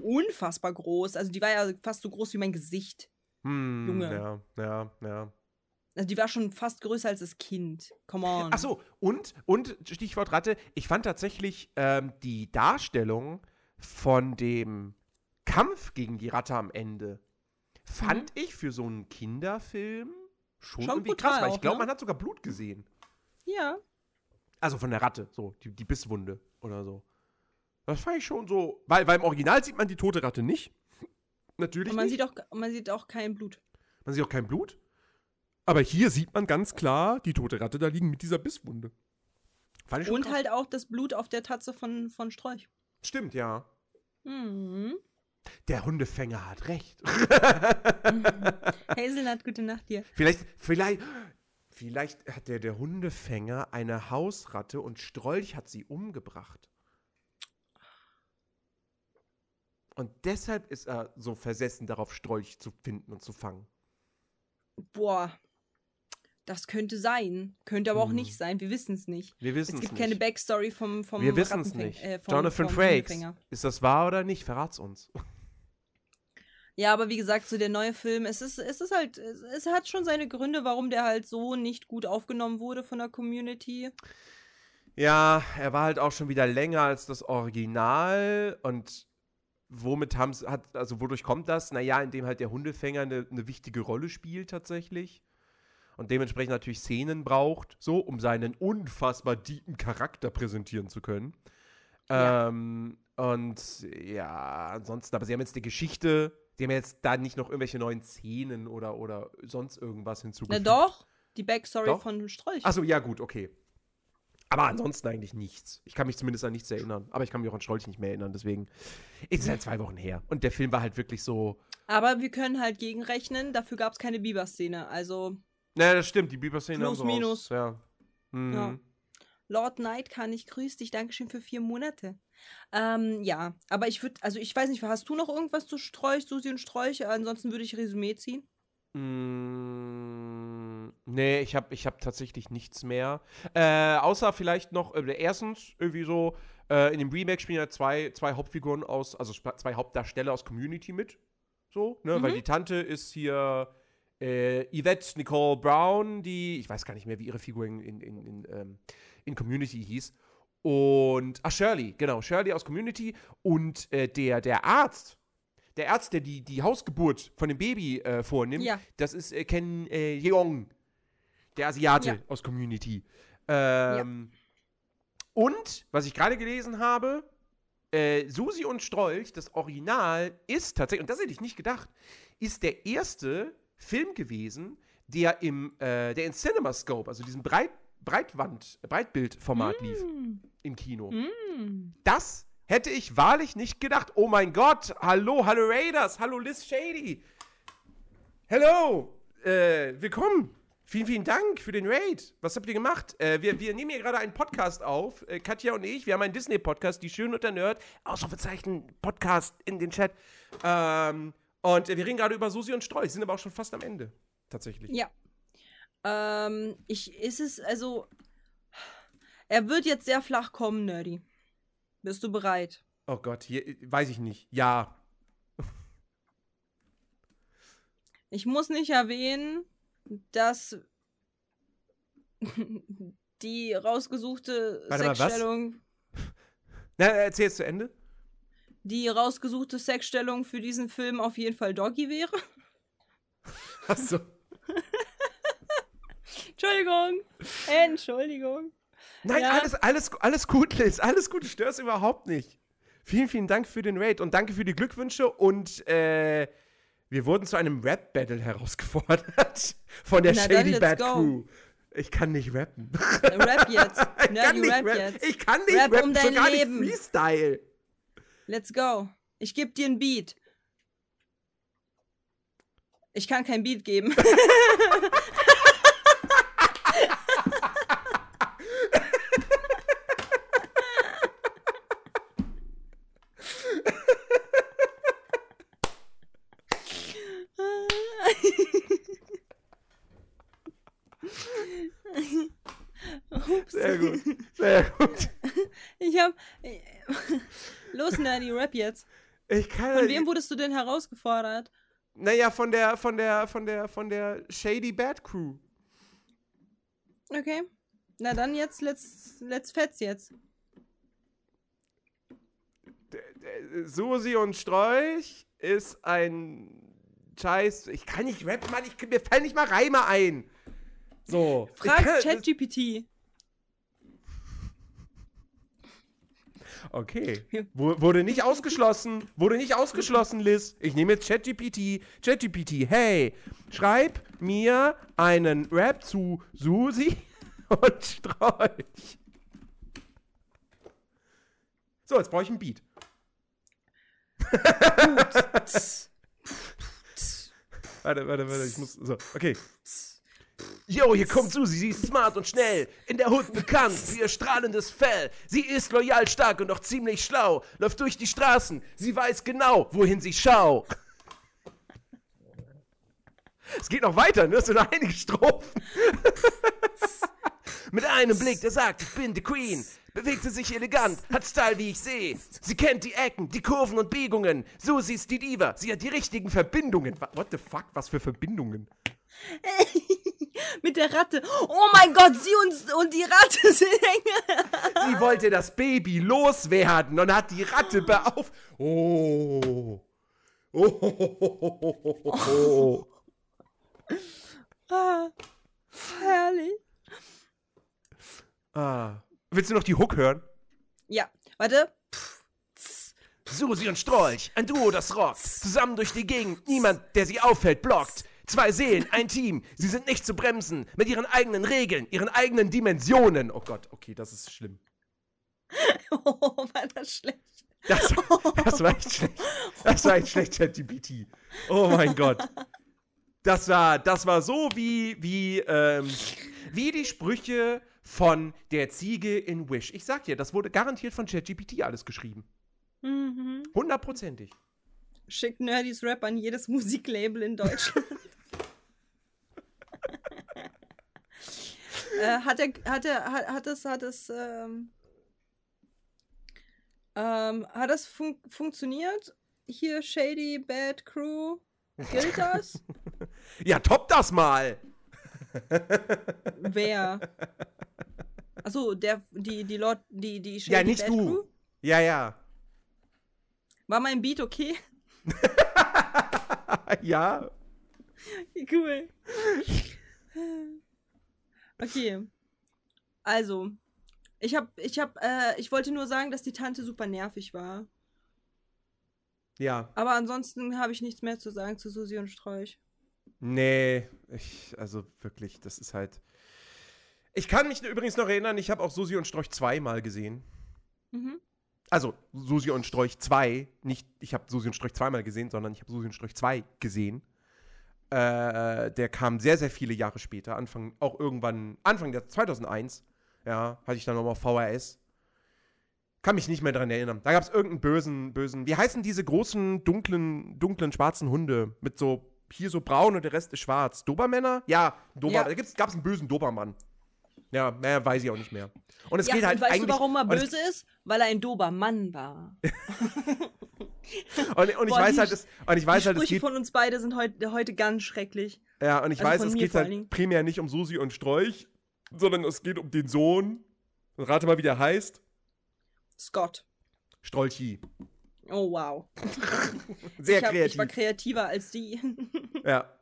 unfassbar groß. Also die war ja fast so groß wie mein Gesicht. Hm, Junge. Ja, ja, ja. Also die war schon fast größer als das Kind. Come on. Ach so, und, und Stichwort Ratte, ich fand tatsächlich ähm, die Darstellung von dem Kampf gegen die Ratte am Ende, fand ich für so einen Kinderfilm schon, Schon irgendwie krass, weil ich glaube, ne? man hat sogar Blut gesehen. Ja. Also von der Ratte, so, die, die Bisswunde oder so. Das fand ich schon so, weil, weil im Original sieht man die tote Ratte nicht. Natürlich Und man nicht. sieht, auch, man sieht auch kein Blut. man sieht auch kein Blut. Aber hier sieht man ganz klar die tote Ratte da liegen mit dieser Bisswunde. Und krass. halt auch das Blut auf der Tatze von, von Strolch. Stimmt, ja. Mhm. Der Hundefänger hat recht. Hazelnut, gute Nacht dir. vielleicht, vielleicht, vielleicht hat der, der Hundefänger eine Hausratte und Strolch hat sie umgebracht. Und deshalb ist er so versessen darauf, Strolch zu finden und zu fangen. Boah. Das könnte sein. Könnte aber auch Mhm. nicht sein. Wir wissen es nicht. Wir wissen Es es gibt nicht. keine Backstory vom, vom Wir wissen es nicht. äh, vom- Jonathan Frakes. Ist das wahr oder nicht? Verrat's uns. Ja, aber wie gesagt, so der neue Film, es ist, es ist halt, es hat schon seine Gründe, warum der halt so nicht gut aufgenommen wurde von der Community. Ja, er war halt auch schon wieder länger als das Original und womit haben hat also wodurch kommt das? Naja, indem halt der Hundefänger eine, eine wichtige Rolle spielt tatsächlich und dementsprechend natürlich Szenen braucht, so um seinen unfassbar deepen Charakter präsentieren zu können. Ja. Ähm, und ja, ansonsten, aber sie haben jetzt die Geschichte, die haben jetzt da nicht noch irgendwelche neuen Szenen oder, oder sonst irgendwas Na hinzugefügt. doch, die Backstory Doch? von Strolch. Achso, ja, gut, okay. Aber ansonsten eigentlich nichts. Ich kann mich zumindest an nichts erinnern. Aber ich kann mich auch an Strolch nicht mehr erinnern, deswegen. Es ist halt zwei Wochen her. Und der Film war halt wirklich so. Aber wir können halt gegenrechnen, dafür gab es keine Biber-Szene. Also Naja, das stimmt, die Bieber-Szene haben Plus, so minus. Raus. Ja. Mhm. Ja. Lord Knight kann ich grüß dich, Dankeschön für vier Monate. Ähm, ja, aber ich würde, also ich weiß nicht, hast du noch irgendwas zu Strolch, Susi und Strolch? Ansonsten würde ich Resümee ziehen. Mm, nee, ich habe ich hab tatsächlich nichts mehr. Äh, außer vielleicht noch, äh, erstens, irgendwie so, äh, in dem Remake spielen ja zwei, zwei Hauptfiguren aus, also zwei Hauptdarsteller aus Community mit. So, ne? Weil Mhm. die Tante ist hier äh, Yvette Nicole Brown, die, ich weiß gar nicht mehr, wie ihre Figur in, in, in, in, ähm, in Community hieß. Und, ah, Shirley, genau, Shirley aus Community. Und äh, der, der Arzt, der Arzt, der die, die Hausgeburt von dem Baby äh, vornimmt, Ja. das ist äh, Ken äh, Jeong, der Asiate Ja. aus Community. Ähm, Und, was ich gerade gelesen habe, äh, Susi und Strolch, das Original, ist tatsächlich, und das hätte ich nicht gedacht, ist der erste Film gewesen, der im, äh, der in CinemaScope, also diesem Breit, Breitwand, Breitbildformat lief im Kino. Mm. Das hätte ich wahrlich nicht gedacht. Oh mein Gott, hallo, hallo Raiders, hallo Liz Shady. Hello, äh, willkommen. Vielen, vielen Dank für den Raid. Was habt ihr gemacht? Äh, wir, wir nehmen hier gerade einen Podcast auf. Äh, Katja und ich, wir haben einen Disney-Podcast, die Schön und der Nerd. Ausrufezeichen Podcast in den Chat. Ähm, und wir reden gerade über Susi und Streu, sind aber auch schon fast am Ende. Tatsächlich. Ja. Ähm, ich, ist es, also, er wird jetzt sehr flach kommen, Nerdy. Bist du bereit? Oh Gott, hier, weiß ich nicht. Ja. Ich muss nicht erwähnen, dass die rausgesuchte Warte mal, was? Sexstellung, Na, erzähl es zu Ende. die rausgesuchte Sexstellung für diesen Film auf jeden Fall Doggy wäre. Achso. Entschuldigung. Entschuldigung. Nein, Ja. alles, alles, alles gut, Liz. Alles gut, störst überhaupt nicht. Vielen, vielen Dank für den Raid und danke für die Glückwünsche und äh, wir wurden zu einem Rap-Battle herausgefordert von der Na dann, Shady let's Bad go. Crew. Ich kann nicht rappen. Rap jetzt. ich kann Nerdy, nicht rap rappen. jetzt. Ich kann nicht Rap rappen, um schon dein gar Leben. nicht Freestyle. Let's go. Ich geb dir ein Beat. Ich kann kein Beat geben. Ups. Sehr gut. Sehr gut. Ich hab. Los, Nerdy, Rap jetzt. Ich kann Von wem wurdest du denn herausgefordert? Naja, von der, von der, von der, von der Shady Bad Crew. Okay. Na dann jetzt, let's, let's fetz jetzt. Susi und Strolch ist ein Scheiß. Ich kann nicht rappen, Mann. Ich, mir fallen nicht mal Reime ein. So. Frag ChatGPT. Okay. Wu- Wurde nicht ausgeschlossen. Wurde nicht ausgeschlossen, Liz. Ich nehme jetzt ChatGPT. ChatGPT, hey, schreib mir einen Rap zu Susi und Strolch. So, jetzt brauche ich einen Beat. Warte, warte, warte, ich muss. So, okay. Yo, hier kommt Susi, sie ist smart und schnell. In der Hut bekannt für ihr strahlendes Fell. Sie ist loyal, stark und auch ziemlich schlau. Läuft durch die Straßen, sie weiß genau, wohin sie schau. Es geht noch weiter, ne? Es sind noch einige Strophen. Mit einem Blick, der sagt, ich bin die Queen. Bewegt sie sich elegant, hat Style, wie ich sehe. Sie kennt die Ecken, die Kurven und Biegungen. Susi ist die Diva, sie hat die richtigen Verbindungen. What the fuck, was für Verbindungen? Mit der Ratte. Oh mein Gott, sie und, und die Ratte sind eng. Sie wollte das Baby loswerden und hat die Ratte beauf... Oh. Oh. Ah, herrlich. Ah. Willst du noch die Hook hören? Ja, warte. Susi und Strolch, ein Duo, das rockt. Zusammen durch die Gegend, niemand, der sie auffällt, blockt. Zwei Seelen, ein Team, sie sind nicht zu bremsen. Mit ihren eigenen Regeln, ihren eigenen Dimensionen. Oh Gott, okay, das ist schlimm. Oh, war das schlecht. Das, das war echt schlecht. Das war echt schlecht, ChatGPT. Oh mein Gott. Das war, das war so wie, wie, ähm, wie die Sprüche von der Ziege in Wish. Ich sag dir, das wurde garantiert von ChatGPT alles geschrieben. Mhm. Hundertprozentig. Schickt Nerdys Rap an jedes Musiklabel in Deutschland. äh, hat er, hat er, hat, hat es, hat es, ähm, ähm, hat das fun funktioniert? Hier Shady Bad Crew. Gilt das? Ja, top das mal. Wer? Achso, der, die, die Lord, die, die Shady Ja, nicht Bad du. Crew? Ja, ja. War mein Beat okay? ja. Cool. Okay. Also, ich hab, ich hab, äh, ich wollte nur sagen, dass die Tante super nervig war. Ja. Aber ansonsten habe ich nichts mehr zu sagen zu Susi und Strolch. Nee, ich, also wirklich, das ist halt. Ich kann mich übrigens noch erinnern, ich habe auch Susi und Strolch zweimal gesehen. Mhm. Also Susi und Strolch 2, nicht, ich habe Susi und Strolch zweimal gesehen, sondern ich habe Susi und Strolch 2 gesehen. Äh, der kam sehr, sehr viele Jahre später, Anfang, auch irgendwann, Anfang der 2001, ja, hatte ich dann nochmal VHS. Kann mich nicht mehr dran erinnern. Da gab es irgendeinen bösen, bösen, wie heißen diese großen, dunklen, dunklen, schwarzen Hunde mit so, hier so braun und der Rest ist schwarz. Dobermänner? Ja, Dober, Ja. da gab es einen bösen Dobermann. Ja, mehr weiß ich auch nicht mehr. Und es ja, geht halt und weißt eigentlich. du, warum er böse ist? Weil er ein dober Mann war. Und, und ich Boah, weiß die- halt, es, und ich weiß Die halt, es geht, von uns beide sind heut, heute ganz schrecklich. ja, und ich also weiß, es geht halt primär nicht um Susi und Strolch, sondern es geht um den Sohn. Und rate mal, wie der heißt. Scott. Strolchi. Oh, wow. Sehr ich, hab, kreativ. ich war kreativer als die. ja.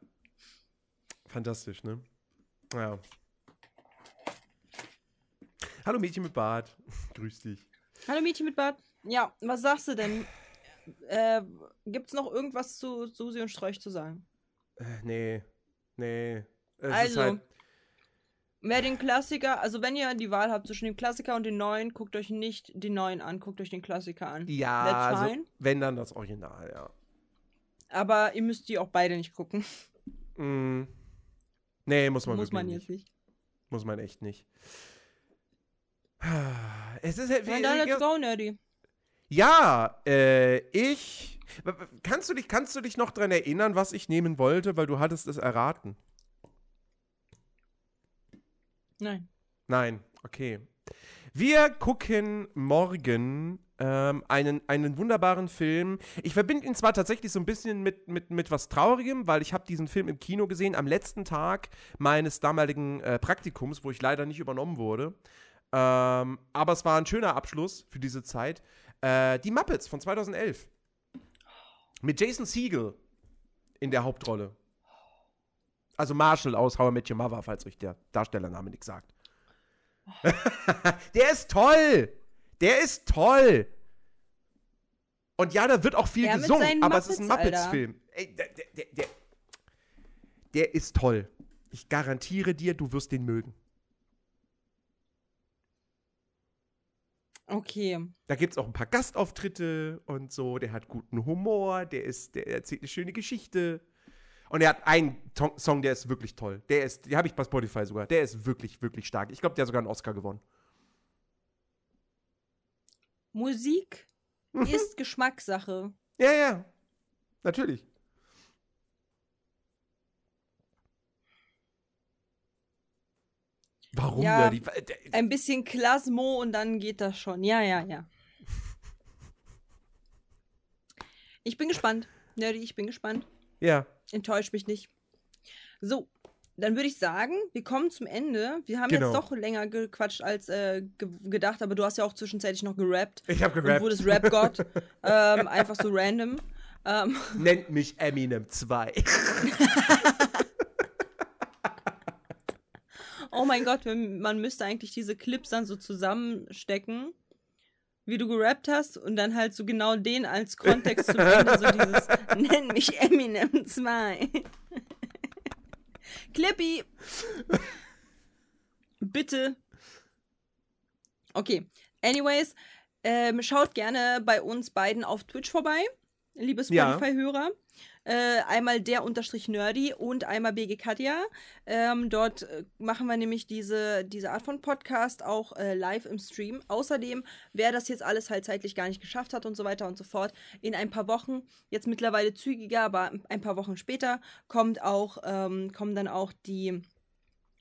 Fantastisch, ne? Ja. Hallo Mädchen mit Bart. Grüß dich. Hallo Mädchen mit Bart. Ja, was sagst du denn? Äh, gibt's noch irgendwas zu Susi und Strolch zu sagen? Äh, nee. Nee. Es also, halt, wer den Klassiker, also wenn ihr die Wahl habt zwischen dem Klassiker und den neuen, guckt euch nicht den neuen an, guckt euch den Klassiker an. ja, also, wenn dann das Original, ja. Aber ihr müsst die auch beide nicht gucken. Mm. Nee, muss man Muss wirklich man nicht. jetzt nicht. Muss man echt nicht. Es ist halt Na dann, let's go, Nerdy. Ja, äh, ich Kannst du dich, kannst du dich noch dran erinnern, was ich nehmen wollte, weil du hattest es erraten? Nein. Nein, okay. Wir gucken morgen ähm, einen, einen wunderbaren Film. Ich verbinde ihn zwar tatsächlich so ein bisschen mit, mit, mit was Traurigem, weil ich habe diesen Film im Kino gesehen am letzten Tag meines damaligen äh, Praktikums, wo ich leider nicht übernommen wurde. Ähm, aber es war ein schöner Abschluss für diese Zeit. Äh, die Muppets von 2011. Mit Jason Siegel in der Hauptrolle. Also Marshall aus How I Met Your Mother, falls euch der Darstellername nichts sagt. der ist toll! Der ist toll! Und ja, da wird auch viel Er mit gesungen, aber es ist ein Muppets. Muppets-Film. Der, der, der, der, der ist toll. Ich garantiere dir, du wirst den mögen. Okay. Da gibt es auch ein paar Gastauftritte und so. Der hat guten Humor, der, ist, der erzählt eine schöne Geschichte. Und er hat einen Tong- Song, der ist wirklich toll. Der ist, den habe ich bei Spotify sogar. Der ist wirklich, wirklich stark. Ich glaube, der hat sogar einen Oscar gewonnen. Musik Mhm. ist Geschmackssache. Ja, ja. Natürlich. Warum? Ja. Der- Ein bisschen Klasmo und dann geht das schon. Ja, ja, ja. Ich bin gespannt. Nerdy, ich bin gespannt. Ja. Enttäuscht mich nicht. So, dann würde ich sagen, wir kommen zum Ende. Wir haben Genau. jetzt doch länger gequatscht als äh, ge gedacht, aber du hast ja auch zwischenzeitlich noch gerappt. Ich habe gerappt. wurdest Rap-Gott. ähm, einfach so random. Ähm, Nennt mich Eminem 2. oh mein Gott, man müsste eigentlich diese Clips dann so zusammenstecken, wie du gerappt hast und dann halt so genau den als Kontext zum Ende, so dieses Nenn mich Eminem 2. Clippy! Bitte. Okay. Anyways, ähm, schaut gerne bei uns beiden auf Twitch vorbei, liebe Ja. Äh, einmal der unterstrich nerdy und einmal BG Katja. Ähm, dort äh, machen wir nämlich diese, diese Art von Podcast auch äh, live im Stream. Außerdem, wer das jetzt alles halt zeitlich gar nicht geschafft hat und so weiter und so fort, in ein paar Wochen, jetzt mittlerweile zügiger, aber ein paar Wochen später, kommt auch, ähm, kommen dann auch die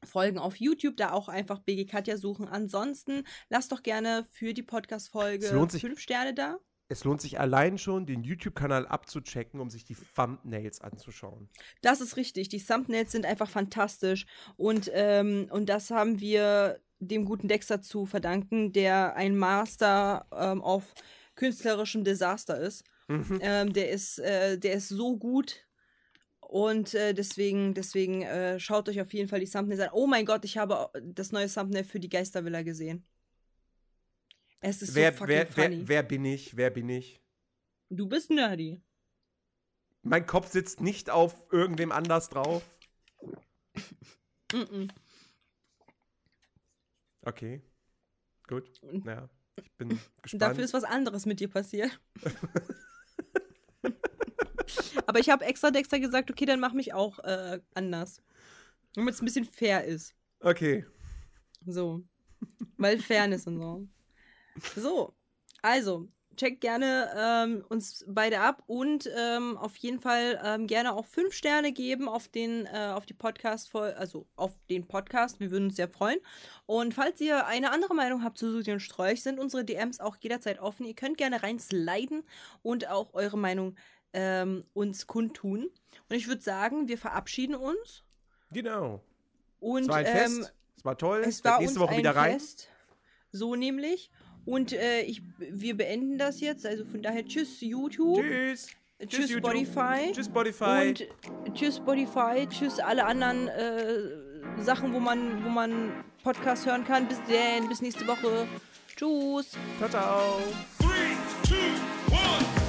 Folgen auf YouTube, da auch einfach BG Katja suchen. Ansonsten lasst doch gerne für die Podcast-Folge lohnt sich- fünf Sterne da. Es lohnt sich allein schon, den YouTube-Kanal abzuchecken, um sich die Thumbnails anzuschauen. Das ist richtig. Die Thumbnails sind einfach fantastisch. Und, ähm, und das haben wir dem guten Dexter zu verdanken, der ein Master ähm, auf künstlerischem Desaster ist. Mhm. Ähm, der, ist äh, der ist so gut. Und äh, deswegen, deswegen äh, schaut euch auf jeden Fall die Thumbnails an. Oh mein Gott, ich habe das neue Thumbnail für die Geistervilla gesehen. Es ist Wer, so fucking wer, funny. wer, wer bin ich? Wer bin ich? du bist nerdy. Mein Kopf sitzt nicht auf irgendwem anders drauf. Mm -mm. Okay. Gut. Ja. Ich bin gespannt. Dafür ist was anderes mit dir passiert. Aber ich habe extra Dexter gesagt, okay, dann mach mich auch äh, anders. Damit es ein bisschen fair ist. okay. So. Weil Fairness und so. So. Also, checkt gerne ähm, uns beide ab und ähm, auf jeden Fall ähm, gerne auch fünf Sterne geben auf den, äh, auf die Podcast, also auf den Podcast. Wir würden uns sehr freuen. Und falls ihr eine andere Meinung habt zu Susi und Strolch, sind unsere DMs auch jederzeit offen. Ihr könnt gerne reinsliden und auch eure Meinung ähm, uns kundtun. Und ich würde sagen, wir verabschieden uns. Genau. Und Es war ein ähm, Fest. Es war toll. es war nächste Woche ein wieder rein. Fest. So nämlich. Und äh, ich, wir beenden das jetzt. Also von daher tschüss YouTube. Tschüss. Tschüss, YouTube. Spotify. Tschüss Spotify. Und tschüss Spotify. Tschüss alle anderen äh, Sachen, wo man, wo man Podcast hören kann. Bis dann, bis nächste Woche. Tschüss. ciao, ciao. Three, two, one.